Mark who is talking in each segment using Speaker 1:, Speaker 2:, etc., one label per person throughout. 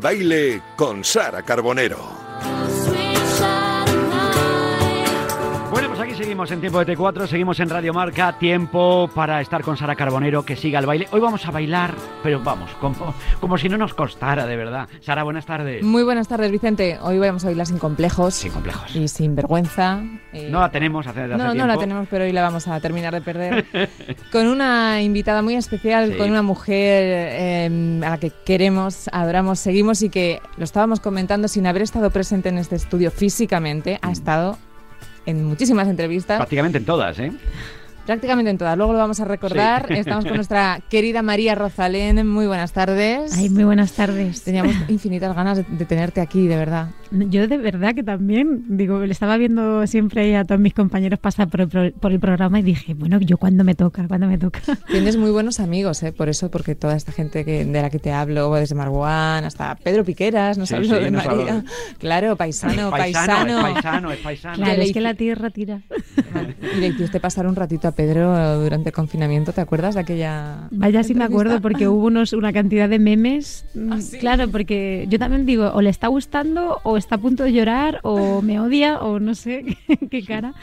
Speaker 1: Baile con Sara Carbonero.
Speaker 2: Seguimos en Tiempo de T4, seguimos en Radio Marca, tiempo para estar con Sara Carbonero, que siga el baile. Hoy vamos a bailar, pero vamos, como, como si no nos costara, de verdad. Sara, buenas tardes.
Speaker 3: Muy buenas tardes, Vicente. Hoy vamos a bailar sin complejos.
Speaker 2: Sin complejos.
Speaker 3: Y sin vergüenza. Eh,
Speaker 2: No la tenemos hace, hace
Speaker 3: no, no
Speaker 2: tiempo.
Speaker 3: la tenemos, pero hoy la vamos a terminar de perder. con una invitada muy especial,
Speaker 2: Sí.
Speaker 3: con una mujer eh, a la que queremos, adoramos, seguimos y que lo estábamos comentando sin haber estado presente en este estudio físicamente,
Speaker 2: Mm.
Speaker 3: ha estado en muchísimas entrevistas,
Speaker 2: Prácticamente en todas, ¿eh?
Speaker 3: Prácticamente en todas. Luego lo vamos a recordar.
Speaker 2: Sí.
Speaker 3: Estamos con nuestra querida María Rosalén. Muy buenas tardes.
Speaker 4: Ay, muy buenas tardes.
Speaker 3: Teníamos infinitas ganas de, de tenerte aquí, de verdad.
Speaker 4: Yo de verdad que también, digo, le estaba viendo siempre a todos mis compañeros pasar por el, por el programa y dije, bueno, yo cuándo me toca, cuándo me toca.
Speaker 3: Tienes muy buenos amigos, ¿eh? por eso, porque toda esta gente que, de la que te hablo, desde Marwan hasta Pedro Piqueras, nos
Speaker 2: Sí,
Speaker 3: habló
Speaker 2: sí,
Speaker 3: de
Speaker 2: nos
Speaker 3: María.
Speaker 2: habló.
Speaker 3: Claro, paisano, paisano.
Speaker 2: es paisano, es paisano.
Speaker 4: Claro, es que la tierra tira.
Speaker 3: Y le hiciste pasar un ratito a Pedro durante el confinamiento, ¿te acuerdas de aquella
Speaker 4: Vaya, sí me acuerdo porque hubo unos, una cantidad de memes. mm,
Speaker 3: ¿Ah, sí?
Speaker 4: Claro, porque yo también digo, o le está gustando, o está a punto de llorar, o me odia, o no sé qué cara.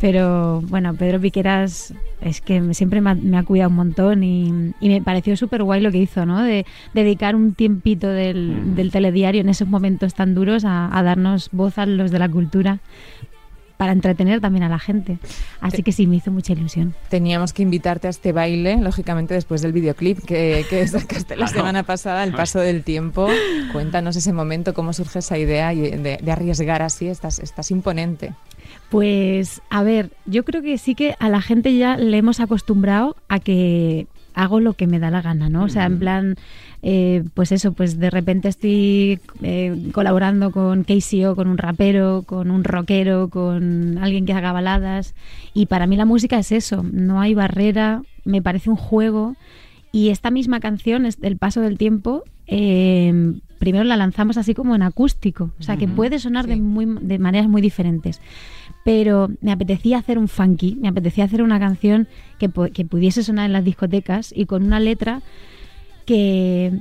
Speaker 4: Pero bueno, Pedro Piqueras es que siempre me ha, me ha cuidado un montón y, y me pareció súper guay lo que hizo, ¿no? De dedicar un tiempito del, del telediario en esos momentos tan duros a, a darnos voz a los de la cultura para entretener también a la gente. Así que sí, me hizo mucha ilusión.
Speaker 3: Teníamos que invitarte a este baile, lógicamente después del videoclip que, que sacaste la semana pasada, El Paso del Tiempo. Cuéntanos ese momento, cómo surge esa idea y de, de arriesgar así, estás, estás imponente.
Speaker 4: Pues, a ver, yo creo que sí que a la gente ya le hemos acostumbrado a que hago lo que me da la gana, ¿no? O sea, en plan, eh, pues eso, pues de repente estoy eh, colaborando con KCO, con un rapero, con un rockero, con alguien que haga baladas. Y para mí la música es eso, no hay barrera, me parece un juego. Y esta misma canción, El Paso del Tiempo, eh, primero la lanzamos así como en acústico, o sea, que
Speaker 2: Ujú.
Speaker 4: puede sonar de,
Speaker 3: Sí.
Speaker 4: muy, de maneras muy diferentes. Pero me apetecía hacer un funky, me apetecía hacer una canción que, que pudiese sonar en las discotecas y con una letra que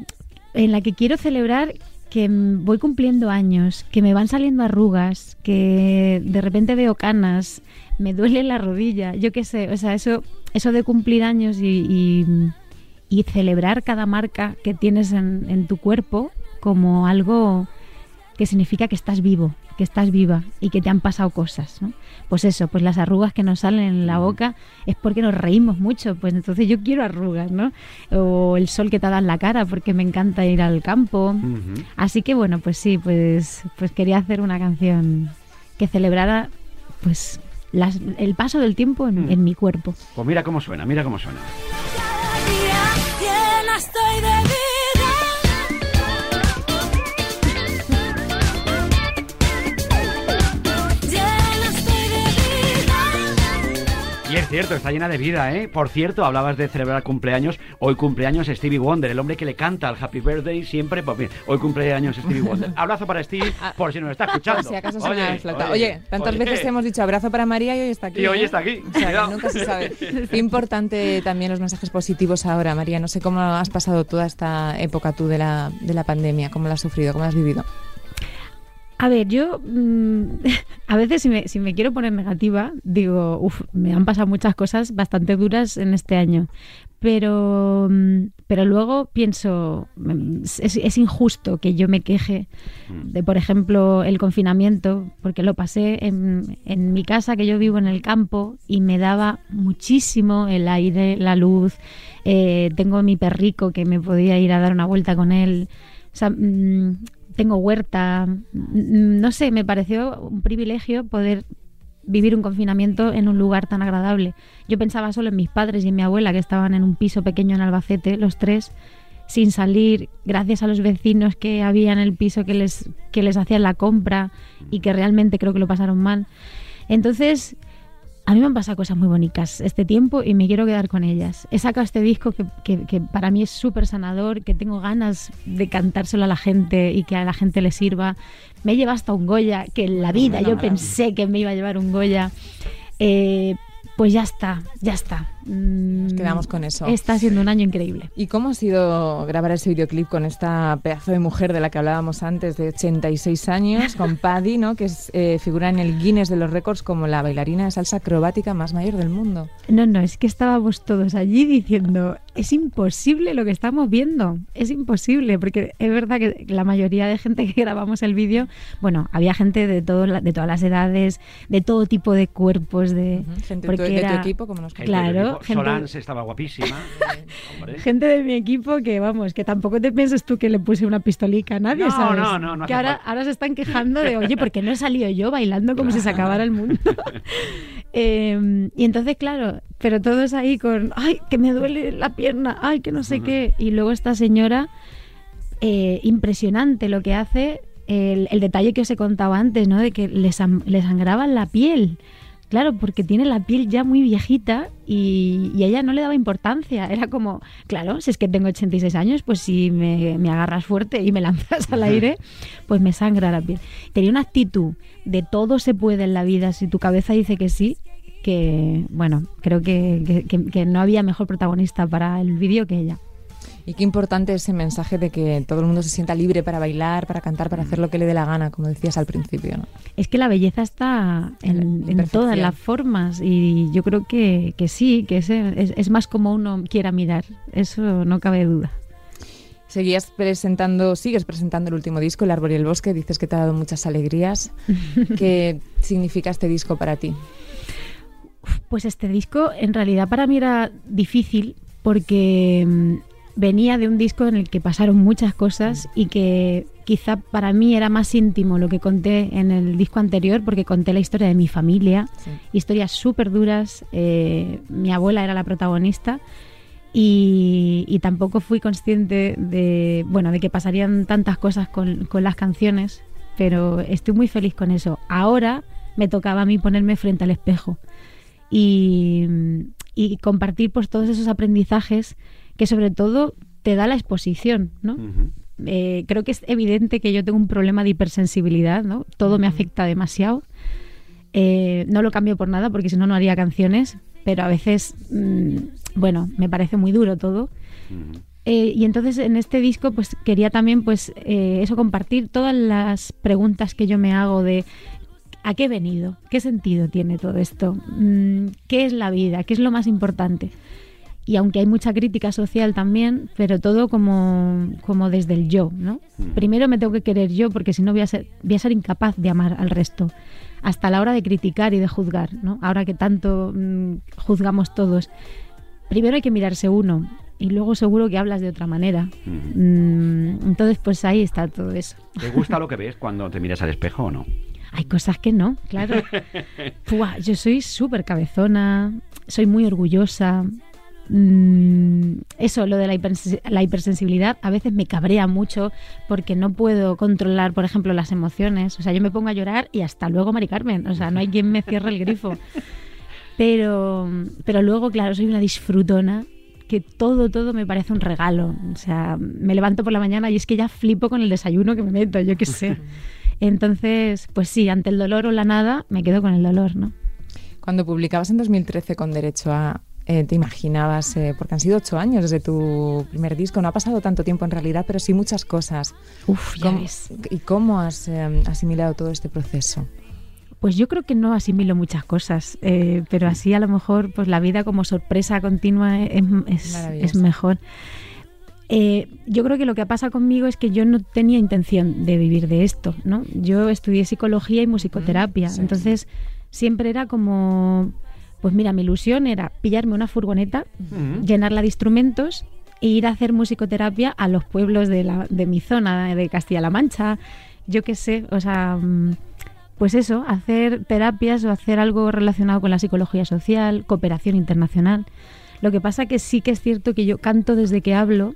Speaker 4: en la que quiero celebrar que voy cumpliendo años, que me van saliendo arrugas, que de repente veo canas, me duele la rodilla, yo qué sé, o sea, eso, eso de cumplir años y, y- y celebrar cada marca que tienes en, en tu cuerpo como algo que significa que estás vivo, que estás viva y que te han pasado cosas, ¿no? Pues eso, pues las arrugas que nos salen en la boca es porque nos reímos mucho, pues entonces yo quiero arrugas, ¿no? O el sol que te da en la cara porque me encanta ir al campo. Así que bueno, pues sí, pues, pues quería hacer una canción que celebrara pues las- el paso del tiempo en,
Speaker 2: Mm.
Speaker 4: en mi cuerpo.
Speaker 2: Pues mira cómo suena, mira cómo suena.
Speaker 5: Llena estoy de vida.
Speaker 2: Es cierto, está llena de vida, ¿eh? Por cierto, hablabas de celebrar cumpleaños. Hoy cumpleaños Stevie Wonder, el hombre que le canta al Happy Birthday siempre. Pues bien, hoy cumpleaños Stevie Wonder. Abrazo para Steve, por si nos está escuchando.
Speaker 3: Por si acaso suena la flauta. Oye, tantas
Speaker 2: oye.
Speaker 3: veces te hemos dicho abrazo para María y hoy está aquí.
Speaker 2: Y hoy
Speaker 3: ¿eh?
Speaker 2: está aquí.
Speaker 3: O sea, que
Speaker 2: Cuidado.
Speaker 3: nunca se sabe. Qué importante también los mensajes positivos ahora, María. No sé cómo has pasado toda esta época tú de la, de la pandemia, cómo la has sufrido, cómo la has vivido.
Speaker 4: A ver, yo mm, a veces si me, si me quiero poner negativa, digo, uff, me han pasado muchas cosas bastante duras en este año. Pero, mm, pero luego pienso, mm, es, es injusto que yo me queje de, por ejemplo, el confinamiento, porque lo pasé en, en mi casa, que yo vivo en el campo, y me daba muchísimo el aire, la luz. Eh, tengo mi perrico que me podía ir a dar una vuelta con él. O sea, tengo huerta. Mm, No sé, me pareció un privilegio poder vivir un confinamiento en un lugar tan agradable. Yo pensaba solo en mis padres y en mi abuela, que estaban en un piso pequeño en Albacete, los tres, sin salir, gracias a los vecinos que había en el piso que les, que les hacían la compra y que realmente creo que lo pasaron mal. Entonces, a mí me han pasado cosas muy bonitas este tiempo y me quiero quedar con ellas. He sacado este disco que, que- que para mí es súper sanador, que tengo ganas de cantárselo a la gente y que a la gente le sirva. Me lleva hasta un Goya, que en la vida yo pensé que me iba a llevar un Goya. Eh, pues ya está, ya está. Mm,
Speaker 3: Nos quedamos con eso.
Speaker 4: Está siendo un año increíble.
Speaker 3: ¿Y cómo ha sido grabar ese videoclip con esta pedazo de mujer de la que hablábamos antes, de 86 años, con Paddy, ¿no? que es, eh, figura en el Guinness de los récords como la bailarina de salsa acrobática más mayor del mundo?
Speaker 4: No, no, es que estábamos todos allí diciendo, es imposible lo que estamos viendo, es imposible, porque es verdad que la mayoría de gente que grabamos el vídeo, bueno, había gente de, todo, la- de todas las edades, de todo tipo de cuerpos, de...
Speaker 3: Gente
Speaker 4: porque
Speaker 3: de tu, de tu
Speaker 4: era-
Speaker 3: equipo, como nos
Speaker 2: Gente
Speaker 4: Claro, gente-
Speaker 2: Solans estaba guapísima. Hombre.
Speaker 4: Gente de mi equipo que, vamos, que tampoco te pienses tú que le puse una pistolica a nadie,
Speaker 2: No,
Speaker 4: ¿sabes?
Speaker 2: no, no, no
Speaker 4: Que ahora, ahora se están quejando de, oye, ¿por qué no he salido yo bailando como si se acabara el mundo? Eh, y entonces, claro, pero todos ahí con, ay, que me duele la pierna, ay, que no sé qué. Y luego esta señora, eh, impresionante lo que hace, el, el detalle que os he contado antes, ¿no? De que le, le sangraba la piel. Claro, porque tiene la piel ya muy viejita y, y a ella no le daba importancia. Era como, claro, si es que tengo 86 años, pues si me, me agarras fuerte y me lanzas al aire, pues me sangra la piel. Tenía una actitud de todo se puede en la vida si tu cabeza dice que sí, que, bueno, creo que, que- no había mejor protagonista para el vídeo que ella.
Speaker 3: Y qué importante ese mensaje de que todo el mundo se sienta libre para bailar, para cantar, para hacer lo que le dé la gana, como decías al principio. ¿no?
Speaker 4: Es que la belleza está en, todas las formas y yo creo que, que sí, que es, es, es más como uno quiera mirar, eso no cabe duda.
Speaker 3: Seguías presentando, sigues presentando el último disco, El Árbol y el Bosque. Dices que te ha dado muchas alegrías. ¿Qué significa este disco para ti?
Speaker 4: Pues este disco en realidad para mí era difícil porque mm, venía de un disco en el que pasaron muchas cosas y que quizá para mí era más íntimo lo que conté en el disco anterior porque conté la historia de mi familia,
Speaker 3: Sí.
Speaker 4: historias súper duras, eh, mi abuela era la protagonista y, y tampoco fui consciente de, bueno, de que pasarían tantas cosas con, con las canciones, pero estoy muy feliz con eso. Ahora me tocaba a mí ponerme frente al espejo y, y compartir pues todos esos aprendizajes que sobre todo te da la exposición, ¿no? Eh, creo que es evidente que yo tengo un problema de hipersensibilidad, ¿no? Todo me afecta demasiado. Eh, no lo cambio por nada porque si no no haría canciones, pero a veces, mm, bueno, me parece muy duro todo. Eh, y entonces en este disco pues quería también pues eso compartir todas las preguntas que yo me hago de ¿a qué he venido? ¿Qué sentido tiene todo esto? Mm, ¿Qué es la vida? ¿Qué es lo más importante? Y aunque hay mucha crítica social también, pero todo como, como desde el yo, ¿no?
Speaker 2: Ujú.
Speaker 4: Primero me tengo que querer yo porque si no voy a ser, voy a ser incapaz de amar al resto. Hasta la hora de criticar y de juzgar, ¿no? Ahora que tanto mm, juzgamos todos. Primero hay que mirarse uno y luego seguro que hablas de otra manera.
Speaker 2: Ujú.
Speaker 4: Mm, entonces, pues ahí está todo eso.
Speaker 2: ¿Te gusta lo que ves cuando te miras al espejo o no?
Speaker 4: Hay cosas que no, claro. Yo soy súper cabezona, soy muy orgullosa. Mm, eso, lo de la hipersensibilidad, a veces me cabrea mucho porque no puedo controlar, por ejemplo, las emociones. O sea, yo me pongo a llorar y hasta luego, Mari Carmen. O sea, no hay quien me cierre el grifo. Pero, pero luego, claro, soy una disfrutona que todo, todo me parece un regalo. O sea, me levanto por la mañana y es que ya flipo con el desayuno que me meto, yo qué sé. Entonces, pues sí, ante el dolor o la nada, me quedo con el dolor, ¿no?
Speaker 3: Cuando publicabas en 2013 con Derecho a... eh, te imaginabas, eh, porque han sido ocho años desde tu primer disco, no ha pasado tanto tiempo en realidad, pero sí muchas cosas.
Speaker 4: Uf, ya
Speaker 3: ¿Cómo-
Speaker 4: ves.
Speaker 3: ¿Y cómo has eh, asimilado todo este proceso?
Speaker 4: Pues yo creo que no asimilo muchas cosas, pero así a lo mejor pues la vida como sorpresa continua es, es- es mejor. Eh, yo creo que lo que pasa conmigo es que yo no tenía intención de vivir de esto, ¿no? Yo estudié psicología y musicoterapia,
Speaker 3: Mm, sí.
Speaker 4: entonces siempre era como, pues mira, mi ilusión era pillarme una furgoneta,
Speaker 2: Ujú.
Speaker 4: llenarla de instrumentos e ir a hacer musicoterapia a los pueblos de, la, de mi zona, de Castilla-La Mancha, yo qué sé, o sea, mm, pues eso, hacer terapias o hacer algo relacionado con la psicología social, cooperación internacional. Lo que pasa que sí que es cierto que yo canto desde que hablo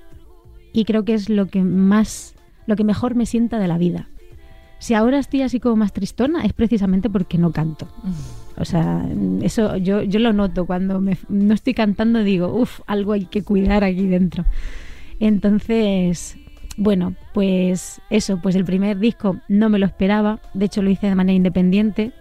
Speaker 4: y creo que es lo que más, lo que mejor me sienta de la vida. Si ahora estoy así como más tristona es precisamente porque no canto. O sea, eso yo, yo lo noto cuando me- no estoy cantando digo, uff, algo hay que cuidar aquí dentro. Entonces, bueno, pues eso, pues el primer disco no me lo esperaba, de hecho lo hice de manera independiente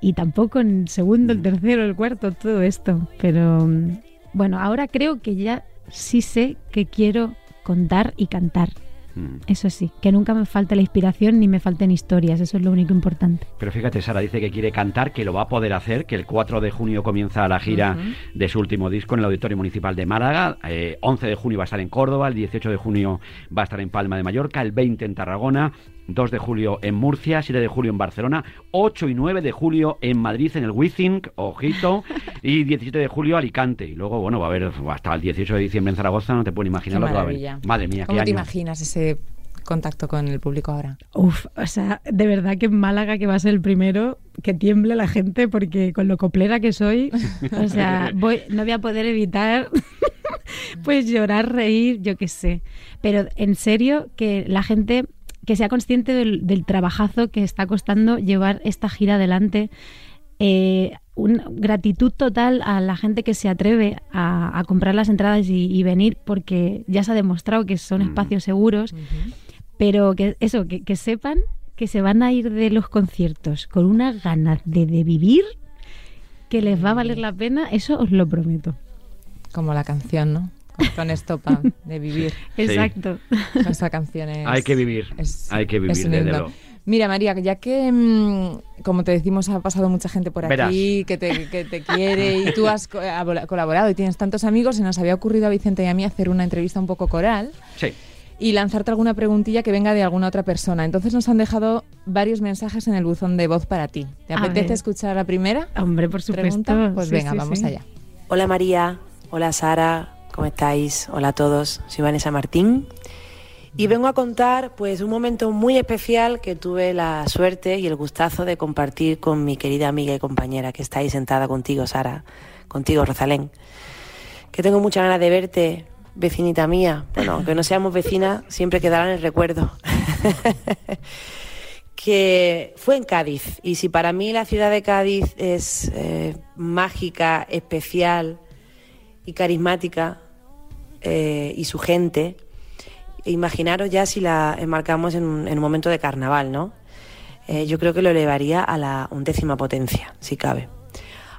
Speaker 4: y tampoco en el segundo, el tercero, el cuarto, todo esto. Pero mm, bueno, ahora creo que ya sí sé que quiero contar y cantar.
Speaker 2: Mm.
Speaker 4: Eso sí, que nunca me falte la inspiración ni me falten historias, eso es lo único importante.
Speaker 2: Pero fíjate, Sara dice que quiere cantar, que lo va a poder hacer, que el 4 de junio comienza la gira de su último disco en el Auditorio Municipal de Málaga, eh, 11 de junio va a estar en Córdoba, el 18 de junio va a estar en Palma de Mallorca, el 20 en Tarragona, 2 de julio en Murcia, 7 de julio en Barcelona, 8 y 9 de julio en Madrid en el Withink, ojito, y 17 de julio Alicante. Y luego, bueno, va a haber hasta el 18 de diciembre en Zaragoza, no te puedes imaginar
Speaker 3: Qué
Speaker 2: lo que va a haber. Madre mía, qué
Speaker 3: ¿Cómo te
Speaker 2: año.
Speaker 3: imaginas ese contacto con el público ahora?
Speaker 4: Uf, o sea, de verdad que en Málaga, que va a ser el primero, que tiemble la gente, porque con lo coplera que soy, o sea, voy, no voy a poder evitar, pues llorar, reír, yo qué sé. Pero en serio, que la gente que sea consciente del, del trabajazo que está costando llevar esta gira adelante. Eh, un, gratitud total a la gente que se atreve a, a comprar las entradas y, y venir, porque ya se ha demostrado que son
Speaker 2: Mm.
Speaker 4: espacios seguros pero que eso, que, que sepan que se van a ir de los conciertos con unas ganas de, de vivir que les va a valer la pena, eso os lo prometo.
Speaker 3: Como la canción, ¿no? Con, estopa de vivir.
Speaker 4: Exacto.
Speaker 3: Esa canción es...
Speaker 2: Hay que vivir,
Speaker 3: es-
Speaker 2: hay que vivir, desde luego.
Speaker 3: Mira, María, ya que, mm, como te decimos, ha pasado mucha gente por
Speaker 2: Verás.
Speaker 3: aquí, que te, que te quiere y tú has co- ha- colaborado y tienes tantos amigos, se nos había ocurrido a Vicente y a mí hacer una entrevista un poco coral
Speaker 2: Sí.
Speaker 3: y lanzarte alguna preguntilla que venga de alguna otra persona. Entonces nos han dejado varios mensajes en el buzón de voz para ti. ¿Te
Speaker 4: A
Speaker 3: apetece
Speaker 4: ver.
Speaker 3: escuchar la primera?
Speaker 4: Hombre, por supuesto.
Speaker 3: pregunta? Pues
Speaker 4: Sí,
Speaker 3: venga,
Speaker 4: sí,
Speaker 3: vamos
Speaker 4: sí.
Speaker 3: allá.
Speaker 6: Hola María, hola Sara, ¿cómo estáis? Hola a todos, soy Vanessa Martín y vengo a contar pues un momento muy especial que tuve la suerte y el gustazo de compartir con mi querida amiga y compañera que está ahí sentada contigo Sara, contigo Rosalén, que tengo muchas ganas de verte, vecinita mía, bueno, aunque no seamos vecinas, siempre quedará en el recuerdo. que fue en Cádiz. Y si para mí la ciudad de Cádiz es eh, mágica, especial y carismática, eh, y su gente, imaginaros ya si la enmarcamos en un, en un momento de carnaval, ¿no? Eh, yo creo que lo elevaría a la undécima potencia, si cabe.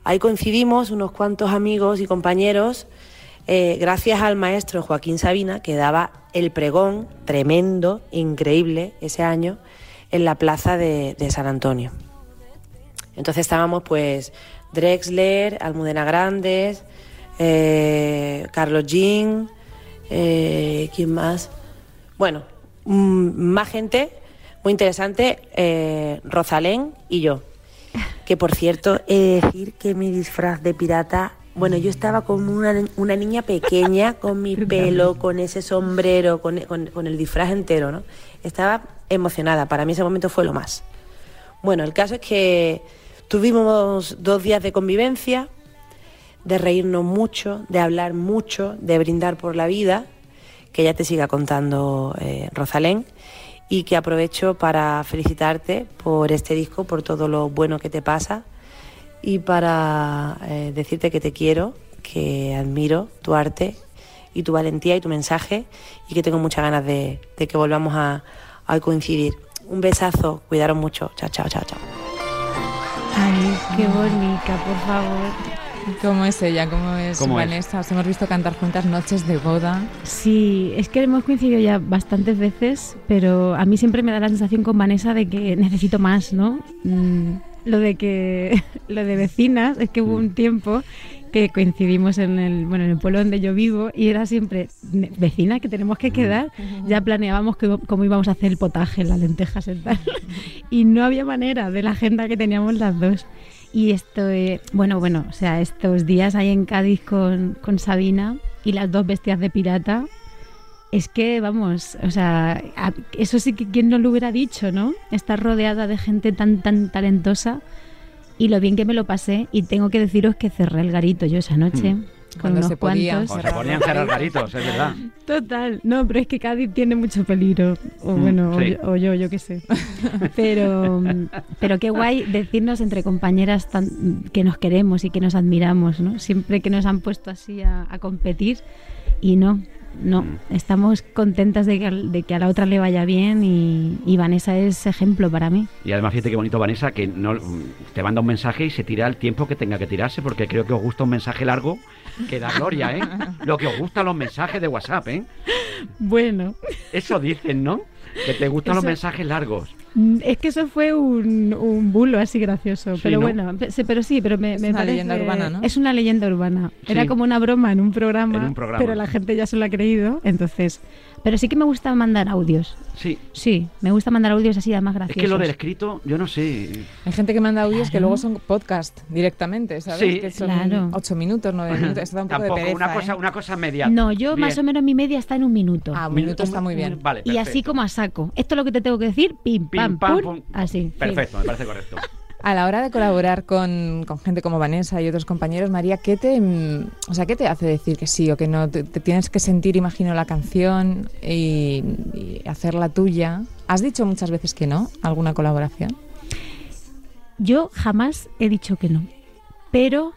Speaker 6: Ahí coincidimos unos cuantos amigos y compañeros, eh, gracias al maestro Joaquín Sabina, que daba el pregón tremendo, increíble, ese año, en la plaza de, de San Antonio. Entonces estábamos pues Drexler, Almudena Grandes, eh, Carlos Jean, eh, ¿quién más? Bueno, mm, más gente, muy interesante, eh, Rosalén y yo. Que por cierto, he de decir que mi disfraz de pirata, bueno, yo estaba como una, una niña pequeña, con mi pelo, con ese sombrero, con, con- con el disfraz entero, ¿no? Estaba emocionada, para mí ese momento fue lo más. Bueno, el caso es que tuvimos dos días de convivencia, de reírnos mucho, de hablar mucho, de brindar por la vida, que ya te siga contando eh, Rosalén, y que aprovecho para felicitarte por este disco, por todo lo bueno que te pasa, y para eh, decirte que te quiero, que admiro tu arte y tu valentía y tu mensaje, y que tengo muchas ganas de, que volvamos a, a coincidir. Un besazo, cuidaros mucho. Chao, chao, chao, chao.
Speaker 4: Ay, qué bonita, por favor.
Speaker 3: ¿Cómo es ella? ¿Cómo es
Speaker 2: ¿Cómo es?
Speaker 3: Vanessa? Os hemos visto cantar juntas noches de boda.
Speaker 4: Sí, es que hemos coincidido ya bastantes veces, pero a mí siempre me da la sensación con Vanessa de que necesito más, ¿no? Mm, lo de que lo de vecinas es que hubo un tiempo que coincidimos en el bueno en el pueblo donde yo vivo y era siempre "Ne- vecina que tenemos que quedar ya planeábamos que- cómo íbamos a hacer el potaje las lentejas y tal y no había manera de la agenda que teníamos las dos y esto eh, bueno bueno o sea estos días ahí en Cádiz con, con Sabina y las dos bestias de pirata es que, vamos, o sea, eso sí que quien no lo hubiera dicho, ¿no? Estar rodeada de gente tan, tan talentosa y lo bien que me lo pasé. Y tengo que deciros que cerré el garito yo esa noche.
Speaker 2: Mm.
Speaker 3: Cuando se podía.
Speaker 4: cuantos.
Speaker 2: O se ponían cerrar garitos, es verdad.
Speaker 4: Total, no, pero es que Cádiz tiene mucho peligro, o
Speaker 2: Mm,
Speaker 4: bueno, o
Speaker 2: sí.
Speaker 4: yo- o, yo, yo qué sé. Pero, pero qué guay decirnos entre compañeras tan- que nos queremos y que nos admiramos, ¿no? Siempre que nos han puesto así a, a competir y no, no.
Speaker 2: Mm.
Speaker 4: Estamos contentas de que, de que a la otra le vaya bien y, y Vanessa es ejemplo para mí.
Speaker 2: Y además, fíjate qué bonito, Vanessa, que no te manda un mensaje y se tira el tiempo que tenga que tirarse, porque creo que os gusta un mensaje largo que da gloria, ¿eh? Lo que os gustan los mensajes de WhatsApp, ¿eh?
Speaker 4: Bueno,
Speaker 2: Eso dicen, ¿no? Que te gustan los mensajes largos.
Speaker 4: mm, es que eso fue un, un bulo así gracioso.
Speaker 2: Sí,
Speaker 4: pero
Speaker 2: ¿no?
Speaker 4: bueno, pero sí, pero me,
Speaker 3: Es
Speaker 4: me
Speaker 3: una
Speaker 4: parece-
Speaker 3: leyenda urbana, ¿no?
Speaker 4: Es una leyenda urbana. Era como una broma en un programa,
Speaker 2: En un programa.
Speaker 4: pero la gente ya se lo ha creído, entonces... Pero sí que me gusta mandar audios.
Speaker 2: Sí.
Speaker 4: Sí, me gusta mandar audios así, además
Speaker 2: Es
Speaker 4: graciosos.
Speaker 2: que lo del escrito, yo no sé.
Speaker 3: Hay gente que manda audios que luego son podcast directamente, ¿sabes?
Speaker 2: Sí.
Speaker 3: que son
Speaker 4: Claro.
Speaker 3: ocho minutos, nueve minutos. Esto da un poco
Speaker 2: Tampoco,
Speaker 3: de pereza,
Speaker 2: una, cosa,
Speaker 3: ¿eh?
Speaker 2: una cosa media.
Speaker 4: No, yo
Speaker 2: Bien.
Speaker 4: más o menos mi media está en un minuto.
Speaker 3: Ah, un minuto está muy bien.
Speaker 2: Vale,
Speaker 4: y así como a saco. Esto es lo que te tengo que decir, pim,
Speaker 2: Pim,
Speaker 4: pam,
Speaker 2: pam,
Speaker 4: pum,
Speaker 2: pum.
Speaker 4: así. fin.
Speaker 2: Perfecto, me parece correcto.
Speaker 3: A la hora de colaborar con, con gente como Vanessa y otros compañeros, María, ¿qué te, mm, o sea, ¿qué te hace decir que sí o que no? Te, tienes que sentir, imagino, la canción y, y hacerla tuya. ¿Has dicho muchas veces que no? ¿Alguna colaboración?
Speaker 4: Yo jamás he dicho que no. Pero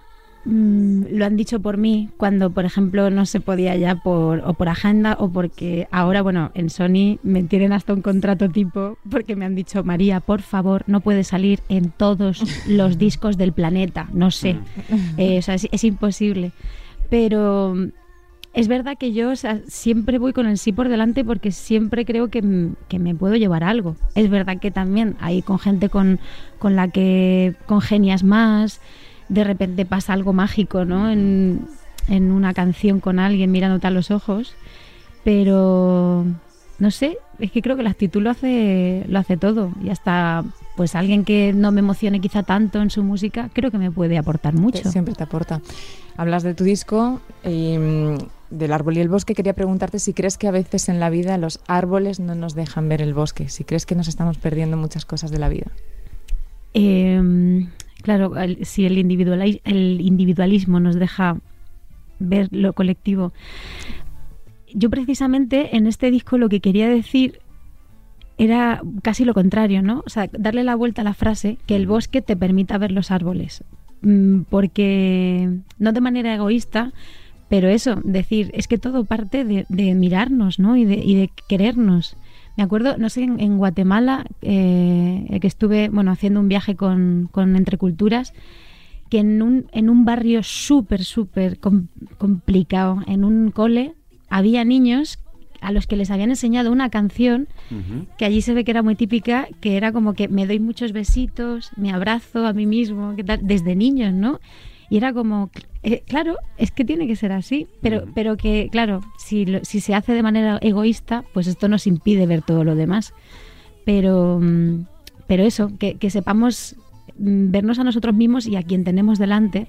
Speaker 4: mm, lo han dicho por mí cuando, por ejemplo, no se podía ya por, o por agenda o porque ahora, bueno, en Sony me tienen hasta un contrato tipo porque me han dicho, María, por favor, no puedes salir en todos los discos del planeta. No sé. Eh, o sea, es, es imposible. Pero mm, es verdad que yo o sea, siempre voy con el sí por delante porque siempre creo que, que me puedo llevar algo. Es verdad que también hay con gente con, con la que congenias más, de repente pasa algo mágico, ¿no? En, en una canción con alguien mirándote a los ojos. Pero no sé, es que creo que la actitud lo hace, lo hace todo. Y hasta pues alguien que no me emocione quizá tanto en su música, creo que me puede aportar mucho.
Speaker 3: siempre te aporta. Hablas de tu disco y mm, del árbol y el bosque. Quería preguntarte si crees que a veces en la vida los árboles no nos dejan ver el bosque. Si crees que nos estamos perdiendo muchas cosas de la vida.
Speaker 4: Eh, claro, el- si el, individuali- el individualismo nos deja ver lo colectivo. Yo precisamente en este disco lo que quería decir era casi lo contrario, ¿no? O sea, darle la vuelta a la frase que el bosque te permita ver los árboles. Mm, Porque, no de manera egoísta, pero eso, decir, es que todo parte de, de mirarnos, ¿no? Y de, y de querernos. Me acuerdo, no sé, en, en Guatemala, eh, que estuve, bueno, haciendo un viaje con, con Entre Culturas, que en un, en un barrio súper, súper com- complicado, en un cole, había niños a los que les habían enseñado una canción que allí se ve que era muy típica, que era como que me doy muchos besitos, me abrazo a mí mismo, ¿qué tal? desde niños, ¿no? Y era como, eh, claro, es que tiene que ser así, pero, pero que, claro, si, lo- si se hace de manera egoísta, pues esto nos impide ver todo lo demás. Pero, mm, pero eso, que, que sepamos mm, vernos a nosotros mismos y a quien tenemos delante,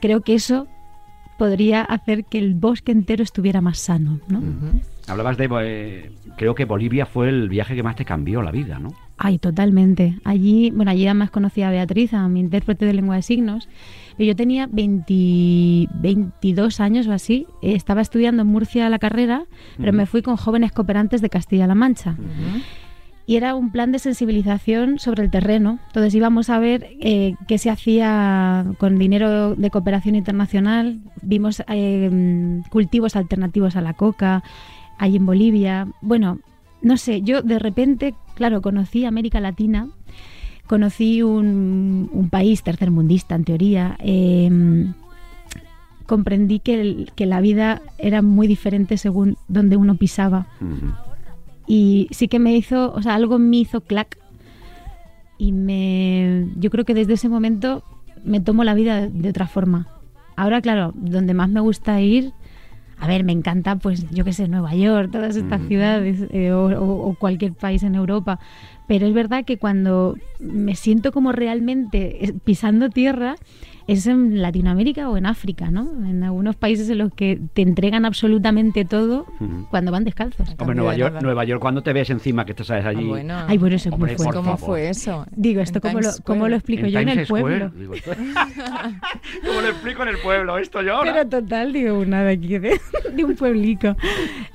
Speaker 4: creo que eso podría hacer que el bosque entero estuviera más sano, ¿no?
Speaker 2: Hablabas de. eh, creo que Bolivia fue el viaje que más te cambió la vida, ¿no?
Speaker 4: Ay, totalmente. Allí, bueno, allí además conocí a Beatriz, a mi intérprete de lengua de signos. Yo tenía 20 22 años o así. eh, Estaba estudiando en Murcia la carrera, pero me fui con jóvenes cooperantes de Castilla-La Mancha.
Speaker 3: Ujú.
Speaker 4: Y era un plan de sensibilización sobre el terreno. Entonces íbamos a ver eh, qué se hacía con dinero de cooperación internacional. Vimos eh, cultivos alternativos a la coca, ahí en Bolivia. Bueno, no sé, yo de repente, claro, conocí América Latina, conocí un, un país tercermundista en teoría. eh, comprendí que, el- que la vida era muy diferente según donde uno pisaba y sí que me hizo, o sea, algo me hizo clac y me yo creo que desde ese momento me tomo la vida de, de otra forma. Ahora, claro, donde más me gusta ir, a ver, me encanta, pues, yo qué sé, Nueva York, todas estas
Speaker 2: Mm.
Speaker 4: ciudades eh, o cualquier país en Europa. Pero es verdad que cuando me siento como realmente eh, pisando tierra, es en Latinoamérica o en África, ¿no? En algunos países en los que te entregan absolutamente todo cuando van descalzos.
Speaker 2: Hombre, Nueva
Speaker 3: de
Speaker 2: York. Nueva York, cuando te ves encima que te sabes
Speaker 3: Ah,
Speaker 2: allí.
Speaker 3: bueno.
Speaker 4: Ay, bueno, eso es muy fuerte.
Speaker 3: ¿Cómo fue eso?
Speaker 4: Digo, ¿esto cómo lo, cómo lo explico yo en el
Speaker 2: Square,
Speaker 4: pueblo?
Speaker 2: digo, ¿Cómo lo explico en el pueblo esto yo ahora?
Speaker 4: Pero total, digo, una de aquí, de, de un pueblico.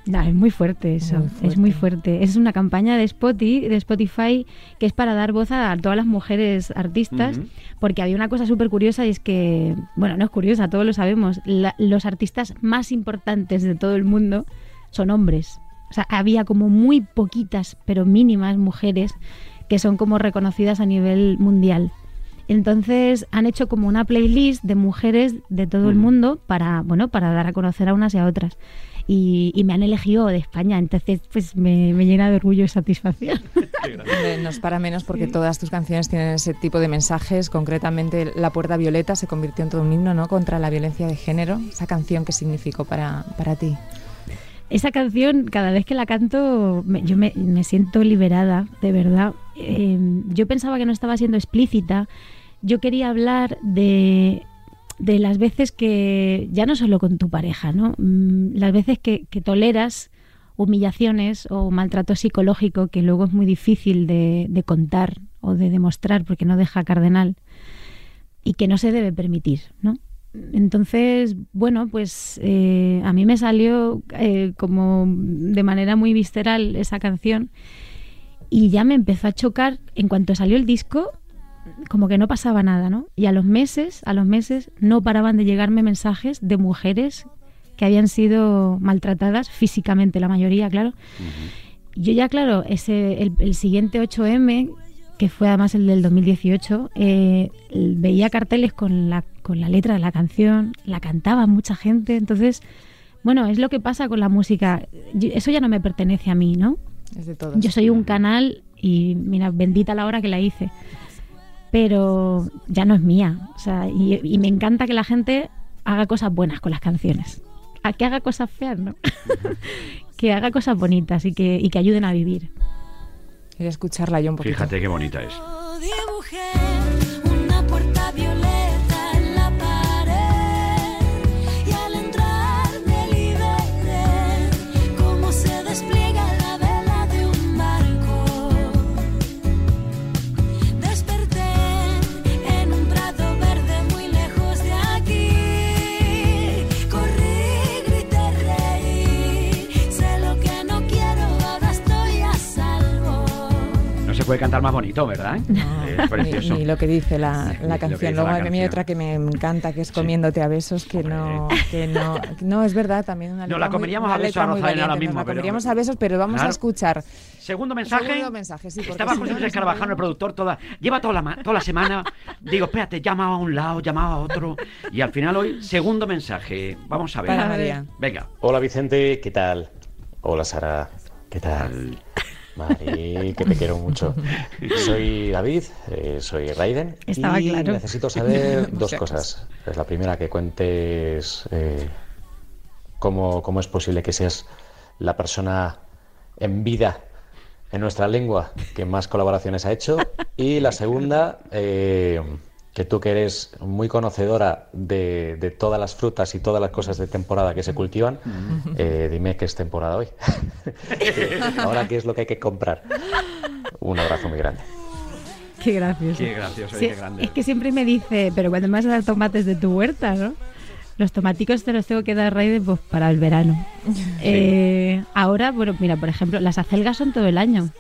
Speaker 4: No, es muy fuerte eso,
Speaker 3: Muy
Speaker 4: es muy
Speaker 3: fuerte.
Speaker 4: Es una campaña de Spotify, de Spotify que es para dar voz a todas las mujeres artistas, porque había una cosa súper curiosa y es que, bueno, no es curiosa, todos lo sabemos, la- los artistas más importantes de todo el mundo son hombres. O sea, había como muy poquitas, pero mínimas mujeres que son como reconocidas a nivel mundial. Entonces han hecho como una playlist de mujeres de todo el
Speaker 2: Mm.
Speaker 4: mundo para, bueno, para dar a conocer a unas y a otras. Y, y me han elegido de España, entonces pues me, me llena de orgullo y satisfacción.
Speaker 3: Hombre, No es para menos porque todas tus canciones tienen ese tipo de mensajes. Concretamente, La Puerta Violeta se convirtió en todo un himno ¿no? contra la violencia de género. Esa canción, ¿qué significó para, para ti?
Speaker 4: Esa canción, cada vez que la canto, me- yo me, me siento liberada, de verdad. Eh, yo pensaba que no estaba siendo explícita. Yo quería hablar de, de las veces que, ya no solo con tu pareja, ¿no? Mm, Las veces que, toleras humillaciones o maltrato psicológico que luego es muy difícil de, de contar o de demostrar porque no deja cardenal y que no se debe permitir, ¿no? Entonces, bueno, pues eh, a mí me salió eh, como de manera muy visceral esa canción y ya me empezó a chocar en cuanto salió el disco, como que no pasaba nada, ¿no? Y a los meses, a los meses, no paraban de llegarme mensajes de mujeres que habían sido maltratadas físicamente, la mayoría, claro. Yo ya, claro, ese, el, el siguiente 8M, que fue además el del 2018, eh, veía carteles con la, con la letra de la canción, la cantaba mucha gente, entonces, bueno, es lo que pasa con la música. Yo- eso ya no me pertenece a mí, ¿no?
Speaker 3: Es de todos.
Speaker 4: Yo soy un canal y mira, bendita la hora que la hice. Pero ya no es mía. O sea, y, y me encanta que la gente haga cosas buenas con las canciones. A que haga cosas feas, ¿no? que haga cosas bonitas y que, y que ayuden a vivir.
Speaker 3: Quería escucharla yo un poquito.
Speaker 2: Fíjate qué bonita es. Puede cantar más bonito, ¿verdad? Es precioso.
Speaker 3: Ni, ni lo que dice la, la canción. Luego a mí otra que me encanta, que es
Speaker 2: Sí.
Speaker 3: Comiéndote a besos, que no, que no, no es verdad, también una
Speaker 2: No, la
Speaker 3: muy-
Speaker 2: comeríamos
Speaker 3: una
Speaker 2: a besos a
Speaker 3: muy
Speaker 2: Rosalén ahora
Speaker 3: nos
Speaker 2: mismo,
Speaker 3: La
Speaker 2: pero-
Speaker 3: comeríamos a besos, pero vamos
Speaker 2: Claro.
Speaker 3: a escuchar.
Speaker 2: Segundo mensaje.
Speaker 3: Segundo mensaje, sí,
Speaker 2: Estaba José
Speaker 3: no
Speaker 2: Luis
Speaker 3: vamos-
Speaker 2: el productor, toda, lleva toda la, ma- toda la semana. Digo, espérate, llamaba a un lado, llamaba a otro. Y al final hoy, segundo mensaje. Vamos a ver.
Speaker 3: Para María.
Speaker 2: Venga.
Speaker 7: Hola Vicente, ¿qué tal? Hola Sara, ¿qué tal? Mari, que te quiero mucho. Soy David, eh, soy Raiden
Speaker 4: Estaba
Speaker 7: y
Speaker 4: claro.
Speaker 7: necesito saber dos cosas. Es la primera que cuentes eh, cómo, cómo es posible que seas la persona en vida en nuestra lengua que más colaboraciones ha hecho y la segunda eh, que tú que eres muy conocedora de, de todas las frutas y todas las cosas de temporada que se cultivan, eh, dime qué es temporada hoy. Ahora qué es lo que hay que comprar. Un abrazo muy grande.
Speaker 4: Qué gracioso.
Speaker 2: Qué gracioso y
Speaker 4: Sí,
Speaker 2: qué grande.
Speaker 4: es que siempre me dice, pero cuando me vas a dar tomates de tu huerta, ¿no? Los tomaticos te los tengo que dar Raiden pues, para el verano. Eh, ahora, bueno, mira, por ejemplo, las acelgas son todo el año.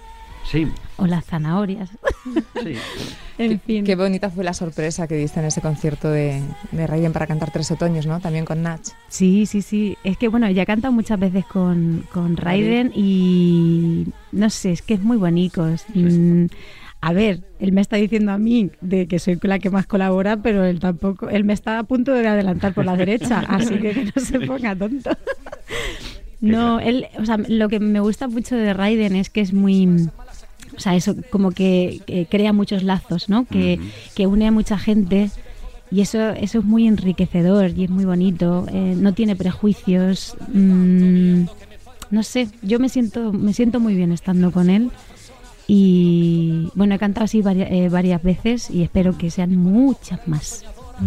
Speaker 2: Sí,
Speaker 4: O las zanahorias.
Speaker 2: sí.
Speaker 4: en fin.
Speaker 3: Qué bonita fue la sorpresa que diste en ese concierto de, de Raiden para cantar Tres Otoños, ¿no? También con Nach.
Speaker 4: Sí, sí, sí. Es que bueno, ya he cantado muchas veces con, con Raiden y no sé, es que es muy bonito. Es, mm, a ver, él me está diciendo a mí de que soy la que más colabora, pero él tampoco, él me está a punto de adelantar por la derecha, así que que no se ponga tonto. No, él, o sea, lo que me gusta mucho de Raiden es que es muy, o sea, eso como que, que crea muchos lazos, ¿no? Que, que une a mucha gente y eso, eso es muy enriquecedor y es muy bonito. eh, no tiene prejuicios. mm, no sé, yo me siento, me siento muy bien estando con él. Y bueno, he cantado así varias, eh, varias veces y espero que sean muchas más.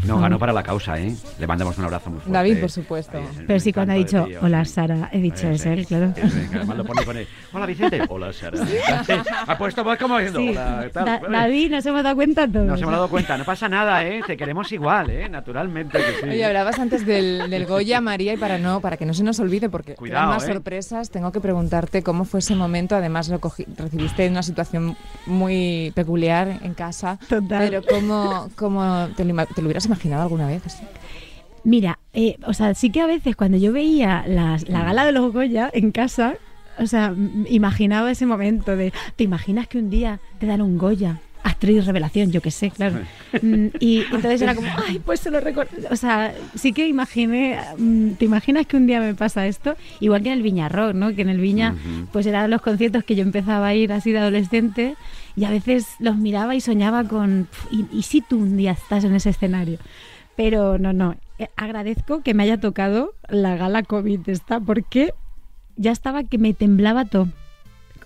Speaker 2: No ganó para la causa, ¿eh? Le mandamos un abrazo muy fuerte.
Speaker 3: David, por supuesto.
Speaker 2: Es
Speaker 4: Pero sí, cuando ha dicho,
Speaker 2: tío,
Speaker 4: "Hola. Sara", he dicho,
Speaker 2: Ese,
Speaker 4: "Es él", claro.
Speaker 2: además lo pone, pone, Hola Vicente. Hola Sara. Ha puesto voz como diciendo,
Speaker 4: Sí.
Speaker 2: hola. tal.
Speaker 4: Da- David, nos hemos dado cuenta todos.
Speaker 2: Nos hemos dado cuenta, no pasa nada, ¿eh? Te queremos igual, ¿eh? Naturalmente que sí.
Speaker 3: Oye, hablabas antes del, del Goya, María, y para no, para que no se nos olvide, porque
Speaker 2: Cuidado,
Speaker 3: más
Speaker 2: ¿eh?
Speaker 3: sorpresas, tengo que preguntarte cómo fue ese momento. Además, lo cogí- recibiste en una situación muy peculiar en casa.
Speaker 4: Total.
Speaker 3: Pero ¿cómo, cómo te, lo, te lo hubieras imaginado alguna vez? así?
Speaker 4: Mira, eh, o sea, sí que a veces cuando yo veía las- la gala de los Goya en casa, o sea, imaginaba ese momento de, ¿te imaginas que un día te dan un Goya? Actriz revelación, yo qué sé, claro. Mm, Y entonces era como, ay, pues se lo recuerdo. O sea, sí que imaginé, mm, ¿te imaginas que un día me pasa esto? Igual que en el Viña Rock, ¿no? Que en el Viña, pues eran los conciertos que yo empezaba a ir así de adolescente y a veces los miraba y soñaba con, "Pf, ¿y, y si tú un día estás en ese escenario? Pero no, no, eh, agradezco que me haya tocado la gala COVID esta porque ya estaba que me temblaba todo.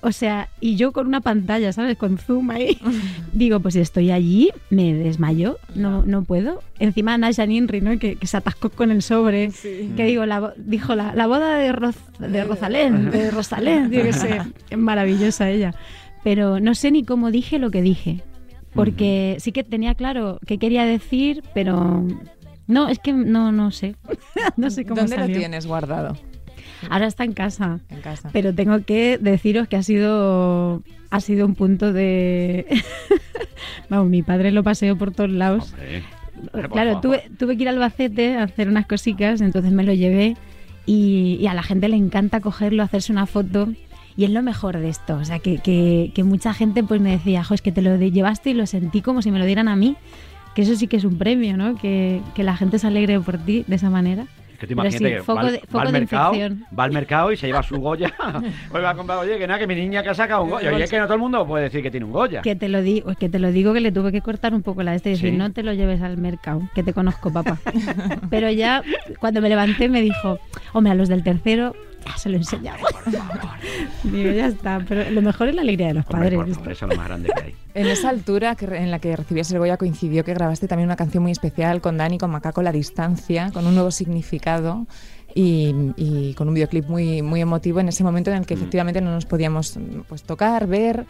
Speaker 4: O sea, y yo con una pantalla, ¿sabes? Con zoom ahí. Digo, pues si estoy allí, me desmayo, no, no puedo. Encima Nasha Ninri, ¿no? Que, que se atascó con el sobre. Que digo, la, dijo la, la boda de, Roz- de Rosalén, de Rosalén, yo qué sé. Es maravillosa ella. Pero no sé ni cómo dije lo que dije. Porque sí que tenía claro qué quería decir, pero no, es que no, no sé. no sé cómo
Speaker 3: ¿Dónde
Speaker 4: salió.
Speaker 3: lo tienes guardado?
Speaker 4: Ahora está en casa.
Speaker 3: En casa.
Speaker 4: Pero tengo que deciros que ha sido ha sido un punto de vamos, mi padre lo paseó por todos lados.
Speaker 2: Hombre, por
Speaker 4: claro, tuve, tuve que ir a Albacete a hacer unas cositas, entonces me lo llevé y, y a la gente le encanta cogerlo, hacerse una foto. Y es lo mejor de esto, o sea, que, que- que mucha gente pues me decía, jo, es que te lo llevaste y lo sentí como si me lo dieran a mí, que eso sí que es un premio, ¿no? Que, que la gente se alegre por ti de esa manera.
Speaker 2: Es que te
Speaker 4: sí,
Speaker 2: que va,
Speaker 4: de-
Speaker 2: va al
Speaker 4: de
Speaker 2: mercado,
Speaker 4: infección.
Speaker 2: va al mercado y se lleva su Goya. Hoy va a comprar, oye, que nada, que mi niña que ha sacado un Goya. Oye, es que no todo el mundo puede decir que tiene un Goya.
Speaker 4: Que te lo digo, que te lo digo que le tuve que cortar un poco la este y decir,
Speaker 2: Sí.
Speaker 4: no te lo lleves al mercado, que te conozco, papá. Pero ya cuando me levanté me dijo, hombre, a los del tercero ya se lo enseñamos. Digo, ya está, pero lo mejor es la alegría de los
Speaker 2: Hombre,
Speaker 4: padres.
Speaker 2: por favor, eso es lo más grande que hay.
Speaker 3: En esa altura que, re- en la que recibías el Goya coincidió que grabaste también una canción muy especial con Dani, con Macaco La Distancia, con un nuevo significado y, y con un videoclip muy, muy emotivo en ese momento en el que
Speaker 2: Mm.
Speaker 3: efectivamente no nos podíamos pues, tocar, ver.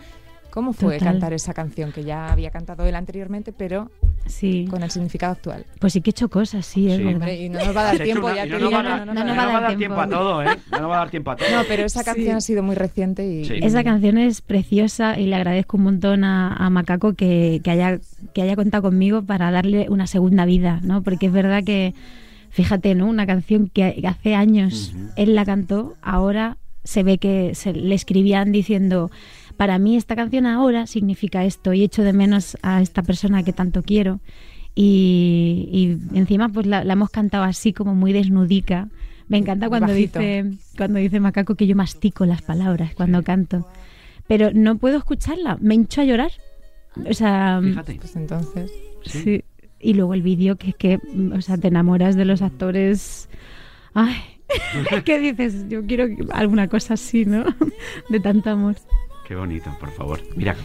Speaker 3: ¿Cómo fue
Speaker 4: Total.
Speaker 3: cantar esa canción que ya había cantado él anteriormente, pero
Speaker 4: Sí,
Speaker 3: con el significado actual?
Speaker 4: pues sí que he hecho cosas, sí, es
Speaker 2: Sí.
Speaker 4: verdad.
Speaker 3: Hombre, y no nos va a dar tiempo,
Speaker 2: una-
Speaker 3: ya
Speaker 2: no a
Speaker 3: no,
Speaker 2: dar-
Speaker 3: no, no,
Speaker 4: no
Speaker 3: no,
Speaker 4: nos
Speaker 2: no
Speaker 4: va a
Speaker 2: nos va a
Speaker 4: dar
Speaker 2: dar tiempo a
Speaker 4: tiempo.
Speaker 2: todo, ¿eh? No nos va a dar tiempo a todo.
Speaker 3: No, pero esa canción ha sido muy reciente y...
Speaker 2: Sí.
Speaker 4: Esa canción es preciosa y le agradezco un montón a, a Macaco que, que haya, que haya contado conmigo para darle una segunda vida, ¿no? Porque es verdad que, fíjate, ¿no? Una canción que hace años él la cantó, ahora se ve que se le escribían diciendo, para mí esta canción ahora significa esto y echo de menos a esta persona que tanto quiero. Y, y encima pues la, la hemos cantado así como muy desnudica. Me encanta cuando
Speaker 3: Bajito.
Speaker 4: dice cuando dice Macaco que yo mastico las palabras cuando canto. Pero no puedo escucharla, me hincho a llorar. O sea,
Speaker 2: Fíjate.
Speaker 3: Pues entonces...
Speaker 2: Sí.
Speaker 4: sí. Y luego el vídeo que es que, o sea, te enamoras de los actores. Ay, ¿qué dices? Yo quiero alguna cosa así, ¿no? De tanto amor.
Speaker 2: Qué bonito, por favor. Mira,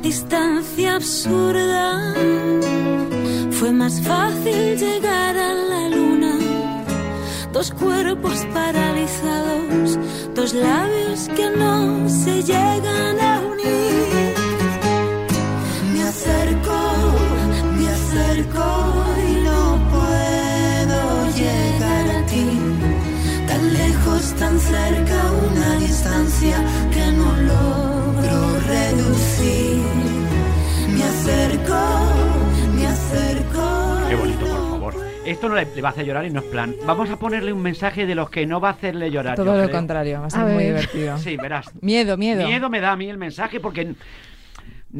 Speaker 5: distancia absurda. Fue más fácil llegar a la luna. Dos cuerpos paralizados, dos labios que no se llegan a unir.
Speaker 2: Esto no le, le va a hacer llorar y no es plan. Vamos a ponerle un mensaje de los que no va a hacerle llorar.
Speaker 3: Todo
Speaker 2: yo
Speaker 3: lo
Speaker 2: creo.
Speaker 3: contrario, va a ser
Speaker 4: A
Speaker 3: muy
Speaker 4: ver.
Speaker 3: divertido.
Speaker 2: Sí, verás.
Speaker 3: Miedo, miedo.
Speaker 2: Miedo me da a mí el mensaje porque...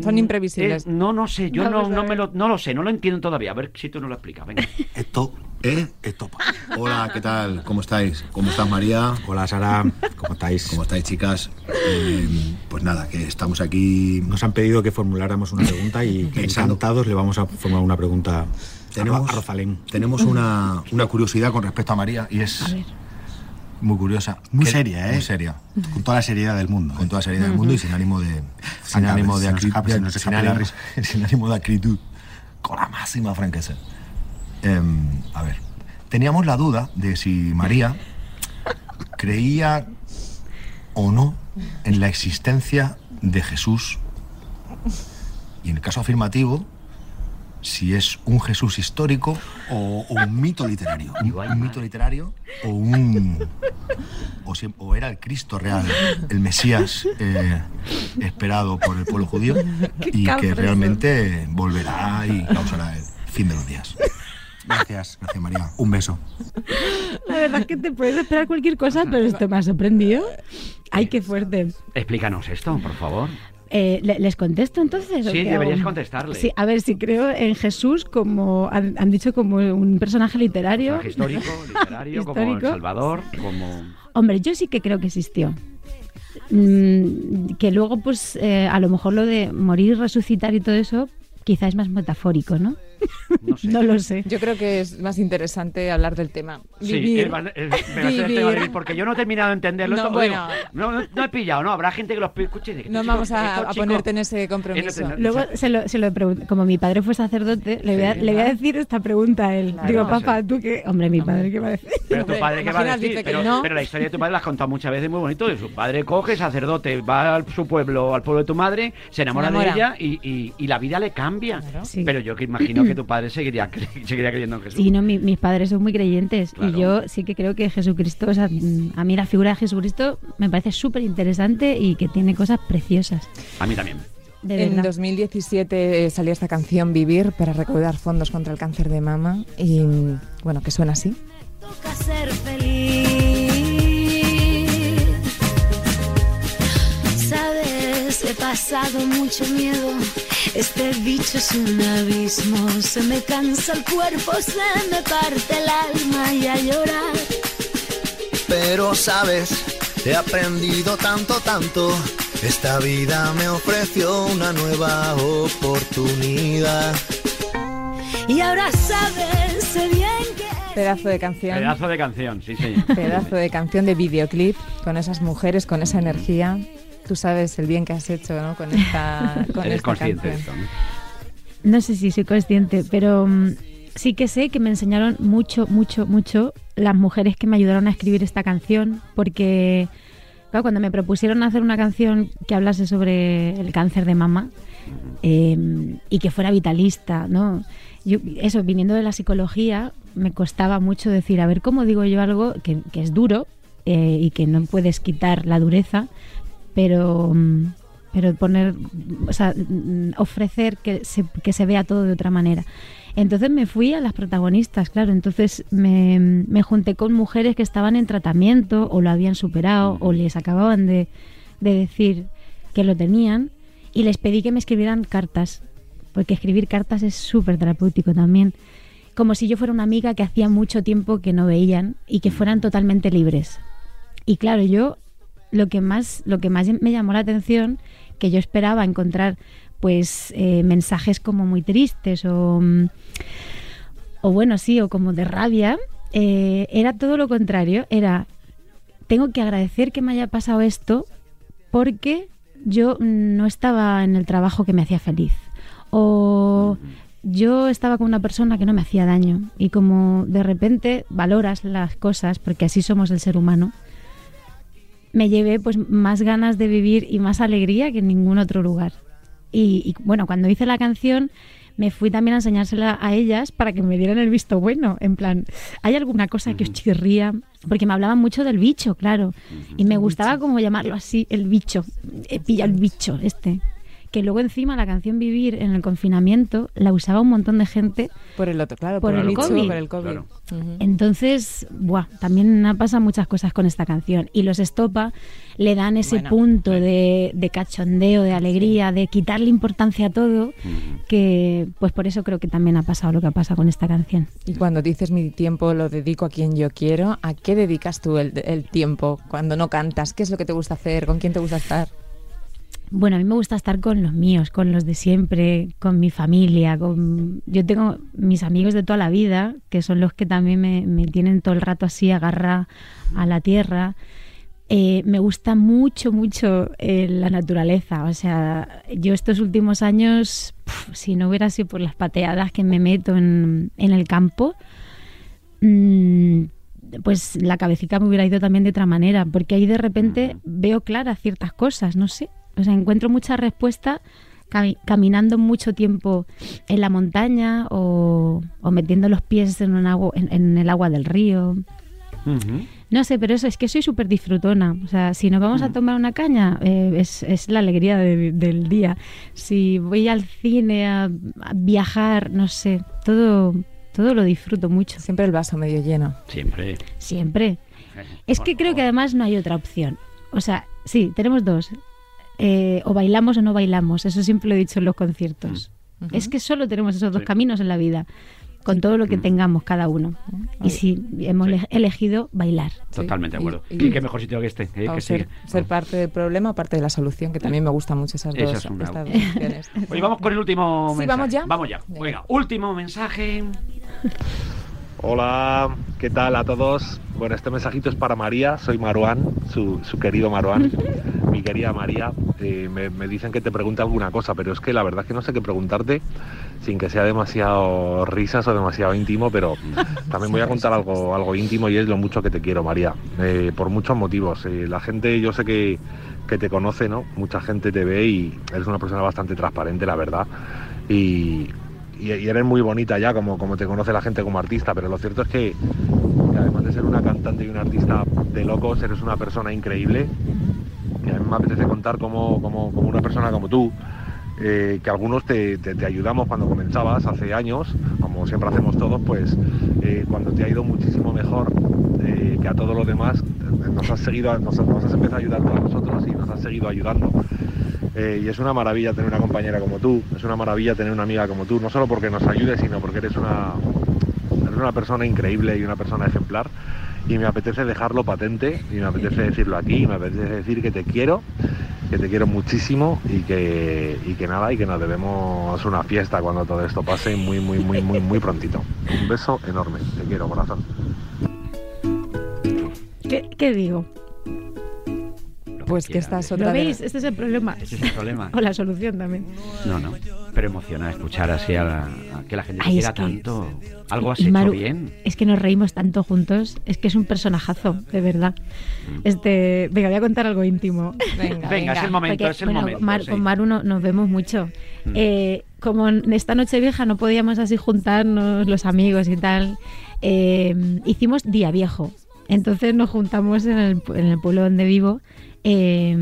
Speaker 3: Son imprevisibles.
Speaker 2: eh, no, no sé, yo no, no, me lo, no lo sé, no lo entiendo todavía. A ver si tú nos lo explicas. Venga.
Speaker 8: Esto es estopa. Hola, ¿qué tal? ¿Cómo estáis? ¿Cómo estás, María?
Speaker 9: Hola Sara, ¿cómo estáis?
Speaker 8: ¿Cómo estáis, chicas? Eh, pues nada, que estamos aquí.
Speaker 9: Nos han pedido que formuláramos una pregunta y encantados le vamos a formular una pregunta
Speaker 8: Tenemos,
Speaker 9: a Rosalén.
Speaker 8: tenemos una, una curiosidad con respecto a María y es muy curiosa.
Speaker 10: Muy
Speaker 8: Que-
Speaker 10: seria, ¿eh?
Speaker 8: Muy seria.
Speaker 10: Con toda la seriedad del mundo.
Speaker 8: Con toda la seriedad del mundo y sin ánimo de. Sin ánimo de
Speaker 10: se nos
Speaker 8: acri-
Speaker 10: escape, se nos
Speaker 8: sin
Speaker 10: escape la
Speaker 8: ánimo-
Speaker 10: risa.
Speaker 8: sin ánimo de acritud. Con la máxima franqueza. Em, a ver. Teníamos la duda de si María creía o no en la existencia de Jesús. Y en el caso afirmativo, si es un Jesús histórico o, o un mito literario. Un, un mito literario o un. O, si- o era el Cristo real, el Mesías eh, esperado por el pueblo judío y que realmente volverá y causará el fin de los días. Gracias, gracias María. Un beso.
Speaker 4: La verdad es que te puedes esperar cualquier cosa, pero esto me ha sorprendido. Ay, qué fuerte.
Speaker 2: Explícanos esto, por favor.
Speaker 4: Eh, ¿le- ¿Les contesto entonces?
Speaker 2: Sí, deberías contestarle.
Speaker 4: Sí, a ver, si creo en Jesús como, han, han dicho, como un personaje literario.
Speaker 2: Personaje histórico, literario, como El. Salvador, como...
Speaker 4: Hombre, yo sí que creo que existió. Mm, que luego, pues, eh, a lo mejor lo de morir, resucitar y todo eso, quizá es más metafórico, ¿no?
Speaker 2: No sé.
Speaker 4: No lo sé.
Speaker 3: Yo creo que es más interesante hablar del tema.
Speaker 2: Sí,
Speaker 3: Vivir.
Speaker 2: es el tema de vivir, porque yo no he terminado de entenderlo.
Speaker 3: No,
Speaker 2: esto,
Speaker 3: bueno.
Speaker 2: digo, no, no, no he pillado, ¿no? Habrá gente que lo escuche y diga,
Speaker 3: No
Speaker 2: "Estos
Speaker 3: vamos
Speaker 2: chicos-
Speaker 3: a,
Speaker 2: chicos-
Speaker 3: ponerte en ese compromiso.
Speaker 2: En ese-
Speaker 4: Luego se lo, se lo como mi padre fue sacerdote, le voy a,
Speaker 2: Sí.
Speaker 4: le voy a decir esta pregunta a él.
Speaker 3: Claro.
Speaker 4: Digo,
Speaker 2: No
Speaker 4: papá, tú qué. Hombre, mi padre, ¿qué va a decir?
Speaker 2: Pero tu padre, ¿qué va a decir?
Speaker 3: dice que
Speaker 2: Pero,
Speaker 3: no.
Speaker 2: pero la historia de tu padre la has contado muchas veces muy bonito. de Su padre coge, sacerdote, va a su pueblo, al pueblo de tu madre, se enamora,
Speaker 3: enamora.
Speaker 2: de ella y, y- y la vida le cambia.
Speaker 3: Claro.
Speaker 4: Sí.
Speaker 2: Pero yo que imagino que tu padre seguiría, cre- seguiría creyendo en Jesús.
Speaker 4: Sí, no, mi- mis padres son muy creyentes
Speaker 2: Claro.
Speaker 4: y yo sí que creo que Jesucristo, o sea, a mí la figura de Jesucristo me parece súper interesante y que tiene cosas preciosas.
Speaker 2: A mí también.
Speaker 4: De
Speaker 3: En
Speaker 4: verdad.
Speaker 3: 2017 salió esta canción Vivir para recaudar fondos contra el cáncer de mama y bueno, que suena así.
Speaker 5: toca ser feliz. Sabes, he pasado mucho miedo. Este bicho es un abismo. Se me cansa el cuerpo, se me parte el alma y a llorar.
Speaker 10: Pero sabes, he aprendido tanto, tanto. Esta vida me ofreció una nueva oportunidad.
Speaker 5: Y ahora sabes, sé bien que.
Speaker 3: Pedazo de canción.
Speaker 2: Pedazo de canción, sí, señor.
Speaker 3: Pedazo de canción de videoclip con esas mujeres, con esa energía. Tú sabes el bien que has hecho ¿no? con esta, con
Speaker 2: Eres
Speaker 3: esta
Speaker 2: consciente de esto, ¿no?
Speaker 4: No sé si soy consciente, pero mm, sí que sé que me enseñaron mucho, mucho, mucho las mujeres que me ayudaron a escribir esta canción, porque claro, cuando me propusieron hacer una canción que hablase sobre el cáncer de mama eh, y que fuera vitalista, ¿no? Yo, eso, viniendo de la psicología, me costaba mucho decir, a ver, ¿cómo digo yo algo que, que es duro eh, y que no puedes quitar la dureza, pero, mm, pero poner, o sea, mm, ofrecer que se, que se vea todo de otra manera. Entonces me fui a las protagonistas, claro. Entonces me, me junté con mujeres que estaban en tratamiento o lo habían superado o les acababan de, de decir que lo tenían y les pedí que me escribieran cartas, porque escribir cartas es súper terapéutico también. Como si yo fuera una amiga que hacía mucho tiempo que no veían y que fueran totalmente libres. Y claro, yo lo que más, lo que más me llamó la atención, que yo esperaba encontrar pues eh, mensajes como muy tristes o, mm, o bueno, sí, o como de rabia, eh, era todo lo contrario, era tengo que agradecer que me haya pasado esto porque yo no estaba en el trabajo que me hacía feliz. O yo estaba con una persona que no me hacía daño. Y como de repente valoras las cosas, porque así somos el ser humano, me llevé pues más ganas de vivir y más alegría que en ningún otro lugar. Y, y, bueno, cuando hice la canción me fui también a enseñársela a ellas para que me dieran el visto bueno. En plan, ¿hay alguna cosa que os chirría? Porque me hablaban mucho del bicho, claro. Y me gustaba como llamarlo así, el bicho. Eh, pilla el bicho, este. Que luego encima la canción Vivir en el confinamiento la usaba un montón de gente.
Speaker 3: Por el otro, claro,
Speaker 4: Por
Speaker 3: por,
Speaker 4: el COVID.
Speaker 3: por el COVID.
Speaker 2: Claro.
Speaker 3: Ujú.
Speaker 4: Entonces, buah, también ha pasado muchas cosas con esta canción. Y los Estopa le dan ese
Speaker 3: Bueno,
Speaker 4: punto de, de cachondeo, de alegría, de quitarle importancia a todo, que pues por eso creo que también ha pasado lo que ha pasado con esta canción.
Speaker 3: Y cuando dices mi tiempo lo dedico a quien yo quiero, ¿a qué dedicas tú el, el tiempo cuando no cantas? ¿Qué es lo que te gusta hacer? ¿Con quién te gusta estar?
Speaker 4: Bueno, a mí me gusta estar con los míos, con los de siempre, con mi familia. Con... Yo tengo mis amigos de toda la vida, que son los que también me, me tienen todo el rato así agarra a la tierra. Eh, me gusta mucho, mucho eh, la naturaleza. O sea, yo estos últimos años, puf, si no hubiera sido por las pateadas que me meto en, en el campo, mm, pues la cabecita me hubiera ido también de otra manera, porque ahí de repente veo claras ciertas cosas, no sé. O sea, encuentro mucha respuesta cami- caminando mucho tiempo en la montaña o, o metiendo los pies en, un agua, en, en el agua del río. No sé, pero eso es que soy súper disfrutona. O sea, si nos vamos a tomar una caña, eh, es, es la alegría de- del día. Si voy al cine a, a viajar, no sé, todo, todo lo disfruto mucho.
Speaker 3: Siempre el vaso medio lleno.
Speaker 2: Siempre.
Speaker 4: Siempre. Es que creo que además no hay otra opción. O sea, sí, tenemos dos. Eh, o bailamos o no bailamos. Eso siempre lo he dicho en los conciertos. Es que solo tenemos esos dos caminos en la vida, con todo lo que tengamos cada uno. Y si hemos ele- elegido bailar.
Speaker 2: Totalmente de
Speaker 3: Y-
Speaker 2: acuerdo.
Speaker 3: y-
Speaker 2: Y, qué mejor sitio que este. eh, que
Speaker 3: ser, ser parte del problema o parte de la solución, que también me gustan mucho esas
Speaker 2: Esa
Speaker 3: dos,
Speaker 2: es una-
Speaker 3: estas dos opciones.
Speaker 2: Oye, vamos con el último
Speaker 3: Sí,
Speaker 2: mensaje.
Speaker 3: ¿vamos ya?
Speaker 2: Vamos ya. Venga, último mensaje.
Speaker 11: Hola, ¿qué tal a todos? Bueno, este mensajito es para María, soy Maruán, su, su querido Maruán, mi querida María. Eh, me, me dicen que te pregunte alguna cosa, pero es que la verdad es que no sé qué preguntarte sin que sea demasiado risas o demasiado íntimo, pero también voy a contar algo, algo íntimo y es lo mucho que te quiero, María, eh, por muchos motivos. Eh, la gente, yo sé que, que te conoce, ¿no? Mucha gente te ve y eres una persona bastante transparente, la verdad. Y, y, eres muy bonita ya, como, como te conoce la gente como artista, pero lo cierto es que, además de ser una cantante y una artista de locos, eres una persona increíble. Y a mí me apetece contar como, como, como una persona como tú, eh, que algunos te, te- ayudamos cuando comenzabas, hace años, como siempre hacemos todos, pues eh, cuando te ha ido muchísimo mejor eh, que a todos los demás, nos has seguido, nos, nos has empezado a ayudar a nosotros y nos has seguido ayudando. Eh, y es una maravilla tener una compañera como tú, es una maravilla tener una amiga como tú, no solo porque nos ayudes, sino porque eres una, eres una persona increíble y una persona ejemplar. Y me apetece dejarlo patente, y me apetece decirlo aquí, y me apetece decir que te quiero, que te quiero muchísimo y que, y que nada, y que nos debemos una fiesta cuando todo esto pase muy, muy, muy, muy, muy prontito. Un beso enorme, te quiero, corazón.
Speaker 4: ¿Qué, qué digo?
Speaker 3: Pues que estás
Speaker 4: ¿Lo
Speaker 3: otra vez.
Speaker 4: veis? Este es el problema.
Speaker 2: Ese es el problema.
Speaker 4: O la solución también.
Speaker 2: No, no. Pero emociona escuchar así a, la- a que la gente te
Speaker 4: Ay,
Speaker 2: quiera
Speaker 4: es que-
Speaker 2: tanto. Algo has
Speaker 4: Y
Speaker 2: hecho
Speaker 4: Maru,
Speaker 2: bien.
Speaker 4: Es que nos reímos tanto juntos. Es que es un personajazo, de verdad.
Speaker 2: Mm.
Speaker 4: Este, venga, voy a contar algo íntimo.
Speaker 3: Venga,
Speaker 2: Venga, es el momento,
Speaker 4: Porque,
Speaker 2: es el
Speaker 4: bueno,
Speaker 2: momento.
Speaker 4: Mar-
Speaker 2: sí.
Speaker 4: Con Maru no- nos vemos mucho.
Speaker 2: Mm.
Speaker 4: Eh, como en esta noche vieja no podíamos así juntarnos los amigos y tal, eh, hicimos día viejo. Entonces nos juntamos en el, en el pueblo donde vivo eh,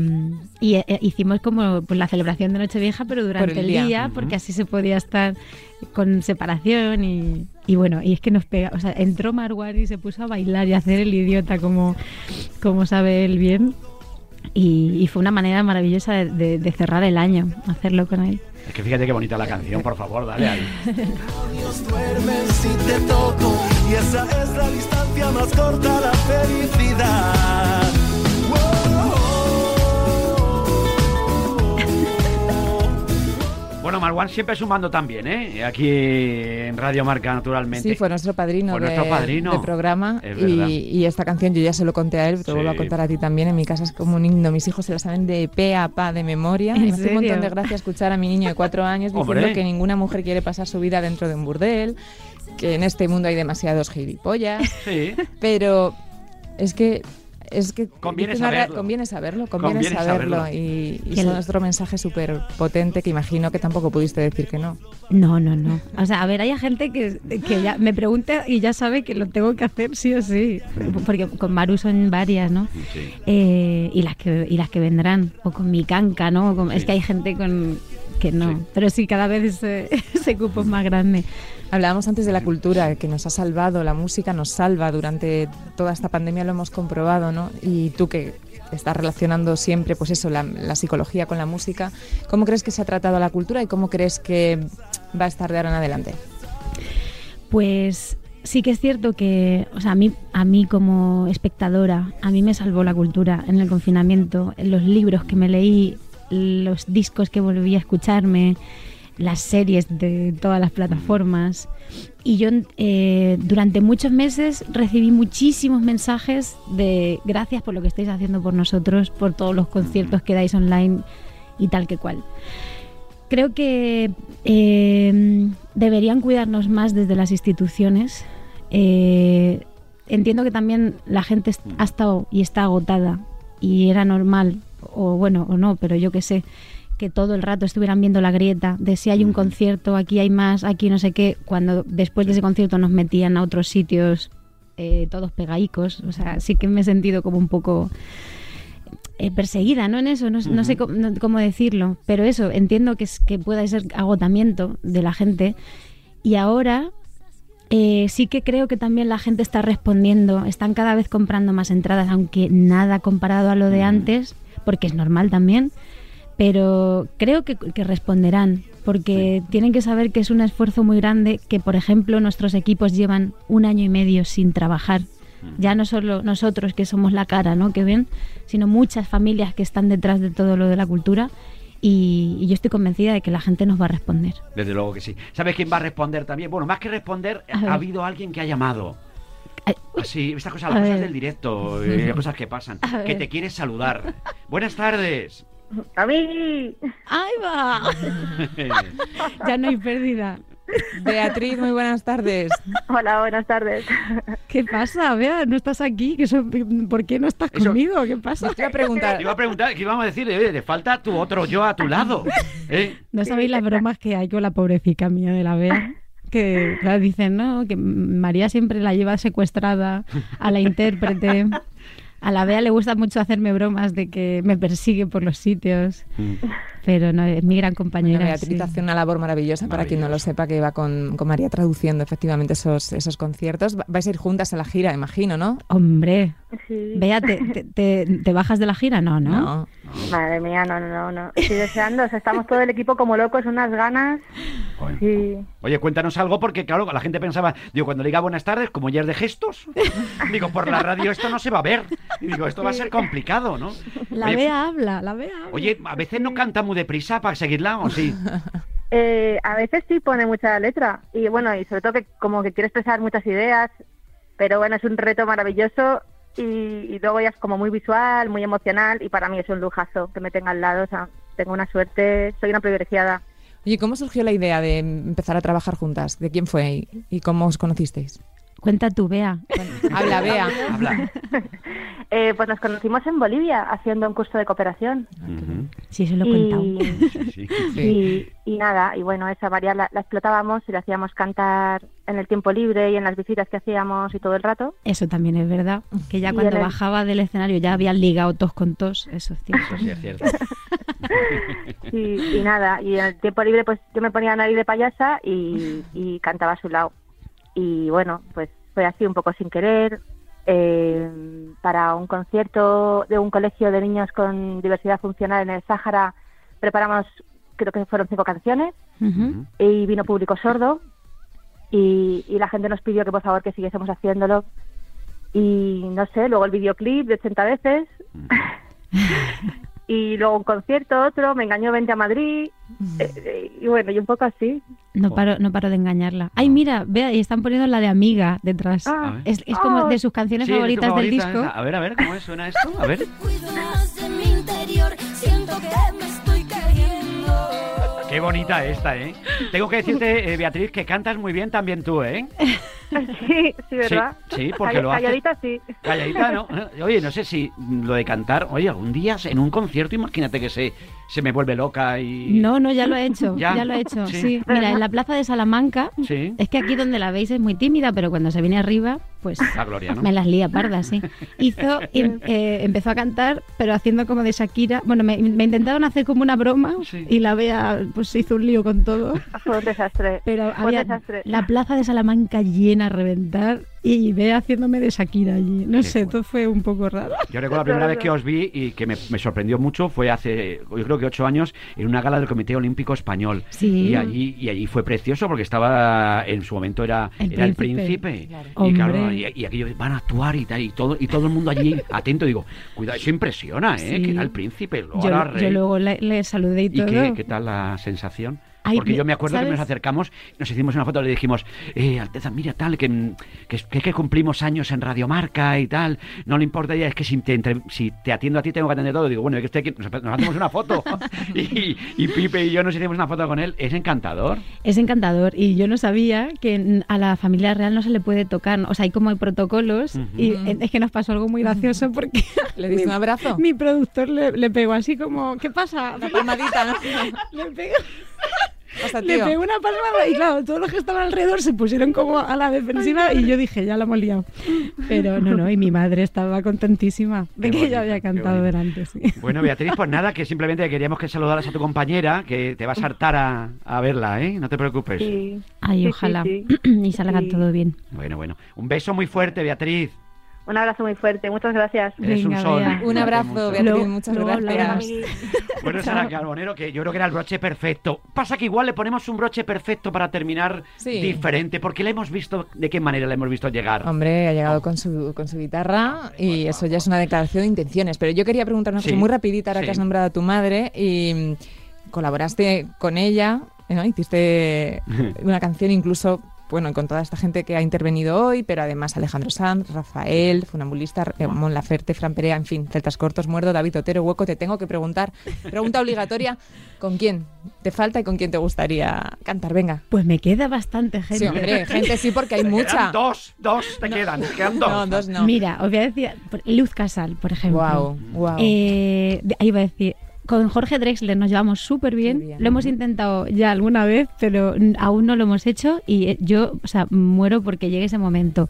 Speaker 4: y eh, hicimos como pues, la celebración de Nochevieja, pero durante
Speaker 3: el
Speaker 4: el,
Speaker 3: día.
Speaker 4: porque así se podía estar con separación y, y bueno, y es que nos pega, o sea, entró Marwan y se puso a bailar y a hacer el idiota como, como sabe él bien. Y, y fue una manera maravillosa de, de- de cerrar el año, hacerlo con él.
Speaker 2: Es que fíjate qué bonita la canción, por favor, dale ahí.
Speaker 10: duermen si te toco y esa es la distancia más corta a la felicidad.
Speaker 2: Bueno, Marwan siempre sumando también, ¿eh? Aquí en Radio Marca, naturalmente.
Speaker 3: Sí, fue nuestro padrino,
Speaker 2: Fue
Speaker 3: de,
Speaker 2: nuestro padrino.
Speaker 3: de programa
Speaker 2: Es verdad.
Speaker 3: y, y esta canción yo ya se lo conté a él, te
Speaker 2: Sí.
Speaker 3: lo vuelvo a contar a ti también. En mi casa es como un himno, mis hijos se la saben de pe a pa de memoria.
Speaker 4: ¿En
Speaker 3: Y me hace un montón de gracia escuchar a mi niño de cuatro años diciendo
Speaker 2: Hombre.
Speaker 3: que ninguna mujer quiere pasar su vida dentro de un burdel, que en este mundo hay demasiados gilipollas,
Speaker 2: Sí.
Speaker 3: pero es que es que
Speaker 2: Conviene saberlo.
Speaker 3: conviene saberlo, conviene,
Speaker 2: Conviene
Speaker 3: saberlo,
Speaker 2: saberlo.
Speaker 3: y, y es nuestro mensaje súper potente que imagino que tampoco pudiste decir que no.
Speaker 4: No, no, no. O sea, a ver, hay gente que, que ya me pregunta y ya sabe que lo tengo que hacer sí o sí. Porque con Maru son varias, ¿no?
Speaker 2: Sí.
Speaker 4: Eh, y las que y las que vendrán. O con mi canca, ¿no? O con-
Speaker 2: Sí.
Speaker 4: Es que hay gente con que no.
Speaker 2: Sí.
Speaker 4: Pero sí, cada vez ese, ese cupo es más grande.
Speaker 3: Hablábamos antes de la cultura, que nos ha salvado, la música nos salva durante toda esta pandemia, lo hemos comprobado, ¿no? Y tú que estás relacionando siempre, pues eso, la, la psicología con la música, ¿cómo crees que se ha tratado la cultura y cómo crees que va a estar de ahora en adelante?
Speaker 4: Pues sí que es cierto que, o sea, a mí, a mí como espectadora, a mí me salvó la cultura en el confinamiento, los libros que me leí, los discos que volví a escucharme, las series de todas las plataformas. Y yo eh, durante muchos meses recibí muchísimos mensajes de gracias por lo que estáis haciendo por nosotros, por todos los conciertos que dais online y tal que cual. Creo que eh, deberían cuidarnos más desde las instituciones. Eh, entiendo que también la gente ha estado y está agotada y era normal, o bueno, o no, pero yo qué sé, que todo el rato estuvieran viendo la grieta de si hay un concierto, aquí hay más, aquí no sé qué, cuando después de ese concierto nos metían a otros sitios eh, todos pegaicos, o sea, sí que me he sentido como un poco eh, perseguida, ¿no? En eso, no, no sé cómo, no- cómo decirlo, pero eso, entiendo que, es, que pueda ser agotamiento de la gente. Y ahora Eh, sí que creo que también la gente está respondiendo, están cada vez comprando más entradas, aunque nada comparado a lo de antes, porque es normal también, pero creo que, que responderán, porque tienen que saber que es un esfuerzo muy grande, que por ejemplo nuestros equipos llevan un año y medio sin trabajar. Ya no solo nosotros que somos la cara, ¿no? Que ven, sino muchas familias que están detrás de todo lo de la cultura. Y, y yo estoy convencida de que la gente nos va a responder.
Speaker 2: Desde luego que sí. ¿Sabes quién va a responder también? Bueno, más que responder, ha habido alguien que ha llamado. Así, estas cosas,
Speaker 4: A
Speaker 2: las cosas
Speaker 4: ver.
Speaker 2: del directo, eh, cosas que pasan.
Speaker 4: A
Speaker 2: Que
Speaker 4: ver.
Speaker 2: te quiere saludar. Buenas tardes.
Speaker 12: A mí.
Speaker 4: ¡Ahí va! ya no hay pérdida.
Speaker 3: Beatriz, muy buenas tardes.
Speaker 12: Hola, buenas tardes.
Speaker 4: ¿Qué pasa? Vea, no estás aquí. ¿Qué eso- ¿Por qué no estás
Speaker 2: Eso-
Speaker 4: conmigo? ¿Qué pasa?
Speaker 3: Te iba a preguntar.
Speaker 2: Te iba a preguntar, ¿qué íbamos a decir? Oye, te falta tu otro yo a tu lado. ¿eh?
Speaker 4: No sabéis las bromas que hay con la pobrecita mía de la Bea. Que claro, dicen, ¿no? Que María siempre la lleva secuestrada a la intérprete. A la Bea le gusta mucho hacerme bromas de que me persigue por los sitios. Pero no, es mi gran compañera.
Speaker 3: Bueno, Beatriz
Speaker 4: sí.
Speaker 3: hace una labor maravillosa, para quien no lo sepa, que va con, con María traduciendo efectivamente esos, esos conciertos. Va- Vais a ir juntas a la gira, imagino, ¿no?
Speaker 4: Hombre,
Speaker 12: Sí.
Speaker 4: Bea, ¿te, te, te- te bajas de la gira? No, ¿no?
Speaker 3: No.
Speaker 12: Madre mía, no, no, no, no. Estoy deseando, o sea, estamos todo el equipo como locos, unas ganas. Sí.
Speaker 2: Oye, cuéntanos algo porque, claro, la gente pensaba, digo, cuando le diga buenas tardes, como ya es de gestos, digo, por la radio esto no se va a ver. Y digo, esto va a ser complicado, ¿no?
Speaker 4: La
Speaker 2: Oye,
Speaker 4: Bea habla, la Bea habla.
Speaker 2: Oye, a veces no canta muy deprisa para seguirla, ¿o sí?
Speaker 12: Eh, a veces sí pone mucha letra y bueno, y sobre todo que como que quiere expresar muchas ideas, pero bueno, es un reto maravilloso y, y luego ya es como muy visual, muy emocional y para mí es un lujazo que me tenga al lado, o sea, tengo una suerte, soy una privilegiada.
Speaker 3: Oye, ¿cómo surgió la idea de empezar a trabajar juntas? ¿De quién fue y, y cómo os conocisteis?
Speaker 4: Cuenta tú, Bea.
Speaker 3: Habla, Bea.
Speaker 2: Habla.
Speaker 12: Eh, pues nos conocimos en Bolivia haciendo un curso de cooperación.
Speaker 4: Sí, se lo he contado.
Speaker 12: Y, y, y nada, y bueno, esa María la, la explotábamos y la hacíamos cantar en el tiempo libre y en las visitas que hacíamos y todo el rato.
Speaker 4: Eso también es verdad. Que ya cuando
Speaker 12: el-
Speaker 4: bajaba del escenario ya habían ligado tos con tos. Eso es cierto.
Speaker 2: Sí, es cierto.
Speaker 12: Y, y nada, y en el tiempo libre pues yo me ponía nariz de payasa y, y cantaba a su lado. Y bueno, pues fue así un poco sin querer. eh, para un concierto de un colegio de niños con diversidad funcional en el Sáhara preparamos, creo que fueron cinco canciones y vino público sordo y, y la gente nos pidió que por favor que siguiésemos haciéndolo. Y no sé, luego el videoclip de 80 veces y luego un concierto, otro, me engañó 20 a Madrid eh, eh, y bueno, y un poco así.
Speaker 4: No paro, no paro de engañarla. Ay, mira, vea, y están poniendo la de Amiga detrás.
Speaker 12: Ah.
Speaker 4: Es, es como
Speaker 12: Ah.
Speaker 4: de sus canciones
Speaker 2: Sí,
Speaker 4: favoritas del
Speaker 2: favorita
Speaker 4: disco.
Speaker 2: esa. A ver, a ver, ¿cómo es? suena esto? A ver.
Speaker 5: Cuido más de mi interior, siento que.
Speaker 2: Qué bonita esta, ¿eh? Tengo que decirte, eh, Beatriz, que cantas muy bien también tú, ¿eh?
Speaker 12: Sí, sí, ¿verdad?
Speaker 2: Sí, sí, porque lo haces-
Speaker 12: Calladita sí.
Speaker 2: Calladita, ¿no? Oye, no sé si lo de cantar, oye, algún día en un concierto, imagínate que se, se me vuelve loca y...
Speaker 4: No, no, ya lo he hecho.
Speaker 2: ¿Ya?
Speaker 4: ¿Ya? lo he hecho.
Speaker 2: Sí.
Speaker 4: Sí. Mira, en la plaza de Salamanca,
Speaker 2: Sí.
Speaker 4: es que aquí donde la veis es muy tímida, pero cuando se viene arriba, pues
Speaker 2: La gloria, ¿no?
Speaker 4: me las lía pardas, sí. Hizo, em- eh, empezó a cantar, pero haciendo como de Shakira. Bueno, me, me intentaron hacer como una broma y la vea, pues hizo un lío con todo.
Speaker 12: Fue un desastre.
Speaker 4: Pero
Speaker 12: Fue un desastre.
Speaker 4: la plaza de Salamanca llena a reventar y ve haciéndome de Shakira allí. No
Speaker 2: Qué
Speaker 4: sé, todo fue un poco raro.
Speaker 2: Yo recuerdo la primera vez que os vi y que me, me sorprendió mucho fue hace, yo creo que ocho años, en una gala del Comité Olímpico Español.
Speaker 4: Sí.
Speaker 2: Y allí, y allí fue precioso porque estaba, en su momento era
Speaker 4: El
Speaker 2: era el
Speaker 4: príncipe. Claro.
Speaker 2: Y claro, y, y aquello, van a actuar y tal, y todo, y todo el mundo allí atento. Digo, cuidado, eso impresiona, ¿eh?
Speaker 4: Sí.
Speaker 2: Que era el príncipe, luego
Speaker 4: Yo,
Speaker 2: era
Speaker 4: yo luego le, le saludé y
Speaker 2: ¿Y
Speaker 4: todo.
Speaker 2: qué, qué tal la sensación?
Speaker 4: Ay,
Speaker 2: Porque
Speaker 4: me-
Speaker 2: yo me acuerdo que nos acercamos, nos hicimos una foto, le dijimos, eh, Alteza, mira tal, que, que, que, cumplimos años en Radiomarca y tal, no le importa ya, es que si te, entre- si te atiendo a ti tengo que atender todo. Digo, bueno, es que estoy aquí, nos, nos hacemos una foto. y, y Pipe y yo nos hicimos una foto con él, es encantador.
Speaker 4: Es encantador y yo no sabía que a la familia real no se le puede tocar, o sea, hay como hay protocolos y eh, es que nos pasó algo muy gracioso porque
Speaker 3: ¿Le diste
Speaker 4: mi-
Speaker 3: un abrazo?
Speaker 4: Mi productor le, le pegó así como, ¿qué pasa?
Speaker 3: Una palmadita, ¿no?
Speaker 4: le pegó.
Speaker 3: Pasa,
Speaker 4: Le
Speaker 3: tío?
Speaker 4: pegó una palmada y claro, todos los que estaban alrededor se pusieron como a la defensiva y yo dije, ya la hemos liado. Pero no, no, y mi madre estaba contentísima de que
Speaker 2: bonito,
Speaker 4: ella había cantado delante. sí.
Speaker 2: Bueno, Beatriz, pues nada, que simplemente queríamos que saludaras a tu compañera, que te vas a hartar a, a verla, ¿eh? No te preocupes.
Speaker 12: Sí.
Speaker 4: Ay,
Speaker 12: Sí,
Speaker 4: ojalá.
Speaker 12: sí,
Speaker 4: y salga
Speaker 12: Sí.
Speaker 4: todo bien.
Speaker 2: Bueno, bueno. Un beso muy fuerte, Beatriz.
Speaker 12: Un abrazo muy fuerte, muchas gracias.
Speaker 2: Eres un sol.
Speaker 3: Abrazo. Beatriz,
Speaker 4: Luego-
Speaker 3: muchas
Speaker 4: luego
Speaker 3: gracias.
Speaker 2: Bueno, Sara Carbonero, que yo creo que era el broche perfecto. Pasa que igual le ponemos un broche perfecto para terminar
Speaker 3: Sí.
Speaker 2: diferente, porque le hemos visto, ¿de qué manera le hemos visto llegar?
Speaker 3: Hombre, ha llegado con su, con su guitarra y eso ya es una declaración de intenciones. Pero yo quería preguntar una cosa
Speaker 2: Sí,
Speaker 3: muy rapidita ahora
Speaker 2: sí.
Speaker 3: que has nombrado a tu madre y mm, colaboraste con ella, ¿no? Hiciste una canción incluso, bueno, con toda esta gente que ha intervenido hoy, pero además Alejandro Sanz, Rafael, Funambulista, eh, Mon Laferte, Fran Perea, en fin, Celtas Cortos, Muerdo, David Otero, Hueco. Te tengo que preguntar, pregunta obligatoria, ¿con quién te falta y con quién te gustaría cantar? Venga.
Speaker 4: Pues me queda bastante gente.
Speaker 3: Sí, hombre, gente sí, porque hay
Speaker 2: Te
Speaker 3: mucha.
Speaker 2: quedan dos, dos te quedan, te quedan dos.
Speaker 3: No, dos no.
Speaker 4: Mira, os voy a decir, Luz Casal, por ejemplo.
Speaker 3: Wow, wow.
Speaker 4: Eh, ahí iba a decir, con Jorge Drexler nos llevamos súper bien.
Speaker 3: Bien.
Speaker 4: Lo hemos intentado ya alguna vez, pero aún no lo hemos hecho y eh, yo, o sea, muero porque llegue ese momento.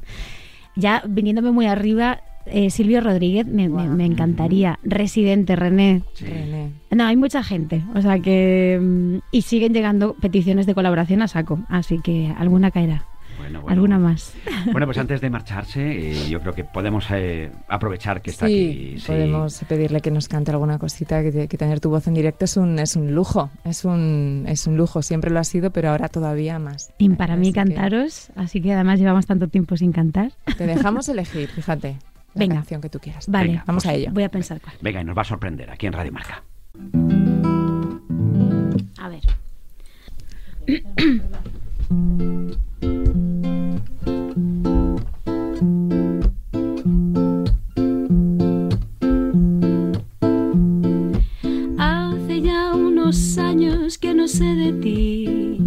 Speaker 4: Ya viniéndome muy arriba, eh, Silvio Rodríguez me, me- me encantaría. Residente, René.
Speaker 3: René.
Speaker 4: No, hay mucha gente, o sea que... mm, Y siguen llegando peticiones de colaboración a saco, así que alguna caerá.
Speaker 2: Bueno, bueno,
Speaker 4: alguna más.
Speaker 2: Bueno, pues antes de marcharse, eh, yo creo que podemos eh, aprovechar que está
Speaker 3: sí,
Speaker 2: aquí. sí.
Speaker 3: podemos pedirle que nos cante alguna cosita, que, te- que tener tu voz en directo es un, es un lujo, es un, es un lujo, siempre lo ha sido, pero ahora todavía más.
Speaker 4: Y para mí
Speaker 3: que
Speaker 4: cantaros, así que además llevamos tanto tiempo sin cantar.
Speaker 3: Te dejamos elegir, fíjate, la
Speaker 4: Venga.
Speaker 3: canción que tú quieras.
Speaker 4: Vale,
Speaker 2: Venga,
Speaker 3: Vamos
Speaker 2: pues,
Speaker 3: a ello.
Speaker 4: voy a pensar cuál.
Speaker 2: Venga, y nos va a sorprender aquí en Radio Marca.
Speaker 4: A ver.
Speaker 5: Hace ya unos años que no sé de ti.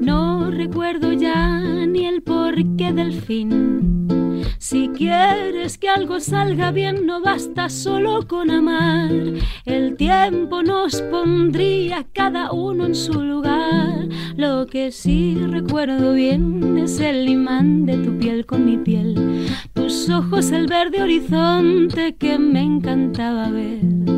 Speaker 5: No recuerdo ya ni el porqué del fin. Si quieres que algo salga bien, no basta solo con amar. El tiempo nos pondría cada uno en su lugar. Lo que sí recuerdo bien es el imán de tu piel con mi piel. Tus ojos, el verde horizonte que me encantaba ver.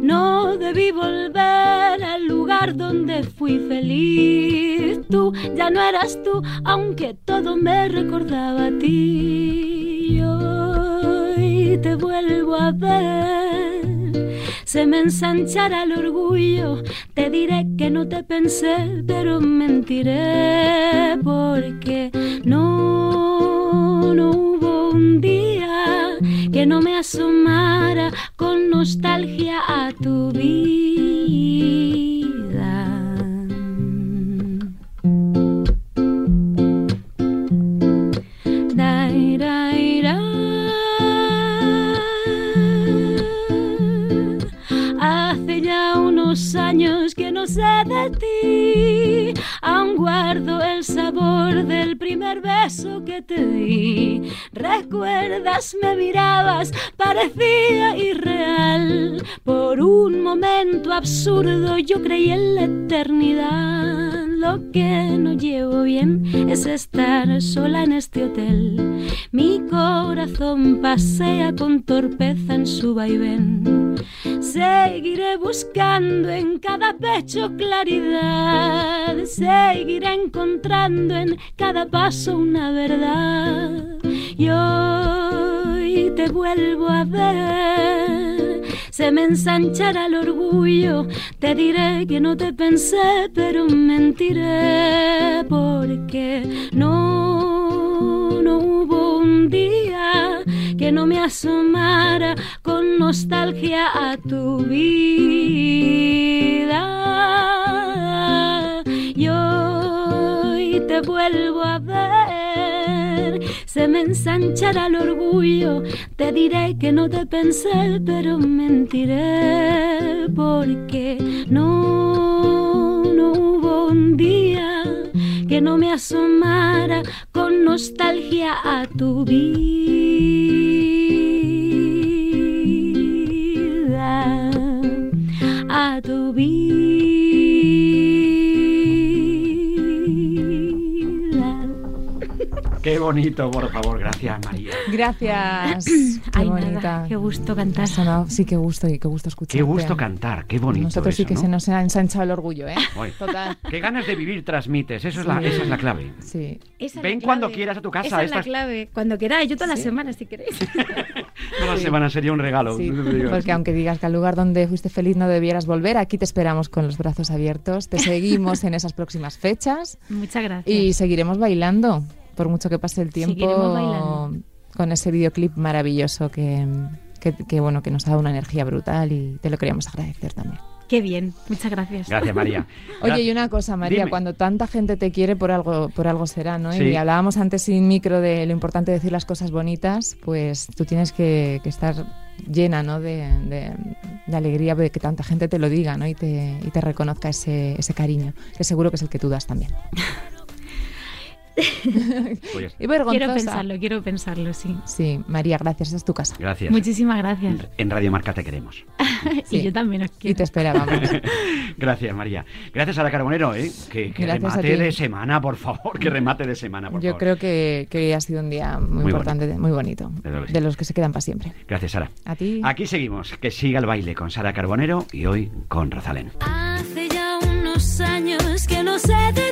Speaker 5: No debí volver al lugar donde fui feliz. Tú ya no eras tú, aunque todo me recordaba a ti. Hoy te vuelvo a ver. Se me ensanchará el orgullo. Te diré que no te pensé, pero mentiré porque no, no hubo un día que no me asomara con nostalgia a tu vida. Hace ya unos años que no sé de ti, aún guardo el sabor del que te di. Recuerdas, me mirabas, parecía irreal. Por un momento absurdo yo creí en la eternidad. Lo que no llevo bien es estar sola en este hotel. Mi corazón pasea con torpeza en su vaivén. Seguiré buscando en cada pecho claridad. Seguiré encontrando en cada paso una verdad. Y te vuelvo a ver. Se me ensanchará el orgullo. Te diré que no te pensé, pero mentiré. Porque no, no hubo un día que no me asomara con nostalgia a tu vida. Y hoy te vuelvo a ver. Se me ensanchará el orgullo. Te diré que no te pensé, pero mentiré. Porque no, no hubo un día que no me asomara con nostalgia a tu vida, a tu vida.
Speaker 2: Bonito, por favor, gracias María.
Speaker 3: Gracias. Qué
Speaker 4: Ay,
Speaker 3: bonita.
Speaker 4: nada, qué gusto cantar.
Speaker 3: Sonado- sí, qué gusto y qué gusto escuchar.
Speaker 2: Qué gusto cantar, qué bonito.
Speaker 3: Nosotros sí
Speaker 2: eso,
Speaker 3: que
Speaker 2: ¿no?
Speaker 3: se nos ha ensanchado el orgullo, ¿eh? Total.
Speaker 2: Qué ganas de vivir transmites, eso es la,
Speaker 3: Sí.
Speaker 2: esa es la clave.
Speaker 3: Sí.
Speaker 4: Esa
Speaker 2: Ven
Speaker 4: la
Speaker 2: cuando quieras a tu casa.
Speaker 4: Esa es la clave. Cuando queráis, yo todas las semanas, si queréis.
Speaker 2: Toda la semana sería un regalo.
Speaker 3: Sí,
Speaker 2: no
Speaker 3: porque aunque digas que al lugar donde fuiste feliz no debieras volver, aquí te esperamos con los brazos abiertos. Te seguimos en esas próximas fechas
Speaker 4: Muchas gracias.
Speaker 3: y seguiremos bailando, por mucho que pase el tiempo, con ese videoclip maravilloso que, que, que, bueno, que nos ha dado una energía brutal y te lo queríamos agradecer también.
Speaker 4: Qué bien, muchas gracias.
Speaker 2: Gracias, María.
Speaker 3: Oye, y una cosa, María,
Speaker 2: Dime.
Speaker 3: cuando tanta gente te quiere, por algo, por algo será, ¿no?
Speaker 2: Sí.
Speaker 3: Y hablábamos antes sin micro de lo importante de decir las cosas bonitas, pues tú tienes que, que estar llena, ¿no? De, de- de alegría de que tanta gente te lo diga, ¿no? Y te, y te reconozca ese, ese cariño, que seguro que es el que tú das también.
Speaker 2: Pues,
Speaker 3: Y vergonzosa.
Speaker 4: Quiero pensarlo, quiero pensarlo, sí.
Speaker 3: Sí, María, gracias, es tu casa.
Speaker 2: Gracias.
Speaker 4: Muchísimas gracias.
Speaker 2: En Radio Marca te queremos.
Speaker 4: Y yo también os quiero.
Speaker 3: Y te esperábamos.
Speaker 2: Gracias, María. Gracias a la Carbonero, ¿eh? Que, que
Speaker 3: Gracias a
Speaker 2: remate
Speaker 3: ti.
Speaker 2: de semana, por favor. Que remate de semana, por
Speaker 3: Yo
Speaker 2: favor.
Speaker 3: creo que, que ha sido un día muy,
Speaker 2: Muy
Speaker 3: importante, muy bonito,
Speaker 2: que sí.
Speaker 3: de los que se quedan para siempre.
Speaker 2: Gracias, Sara.
Speaker 3: A ti.
Speaker 2: Aquí seguimos. Que siga el baile con Sara Carbonero y hoy con Rosalén.
Speaker 5: I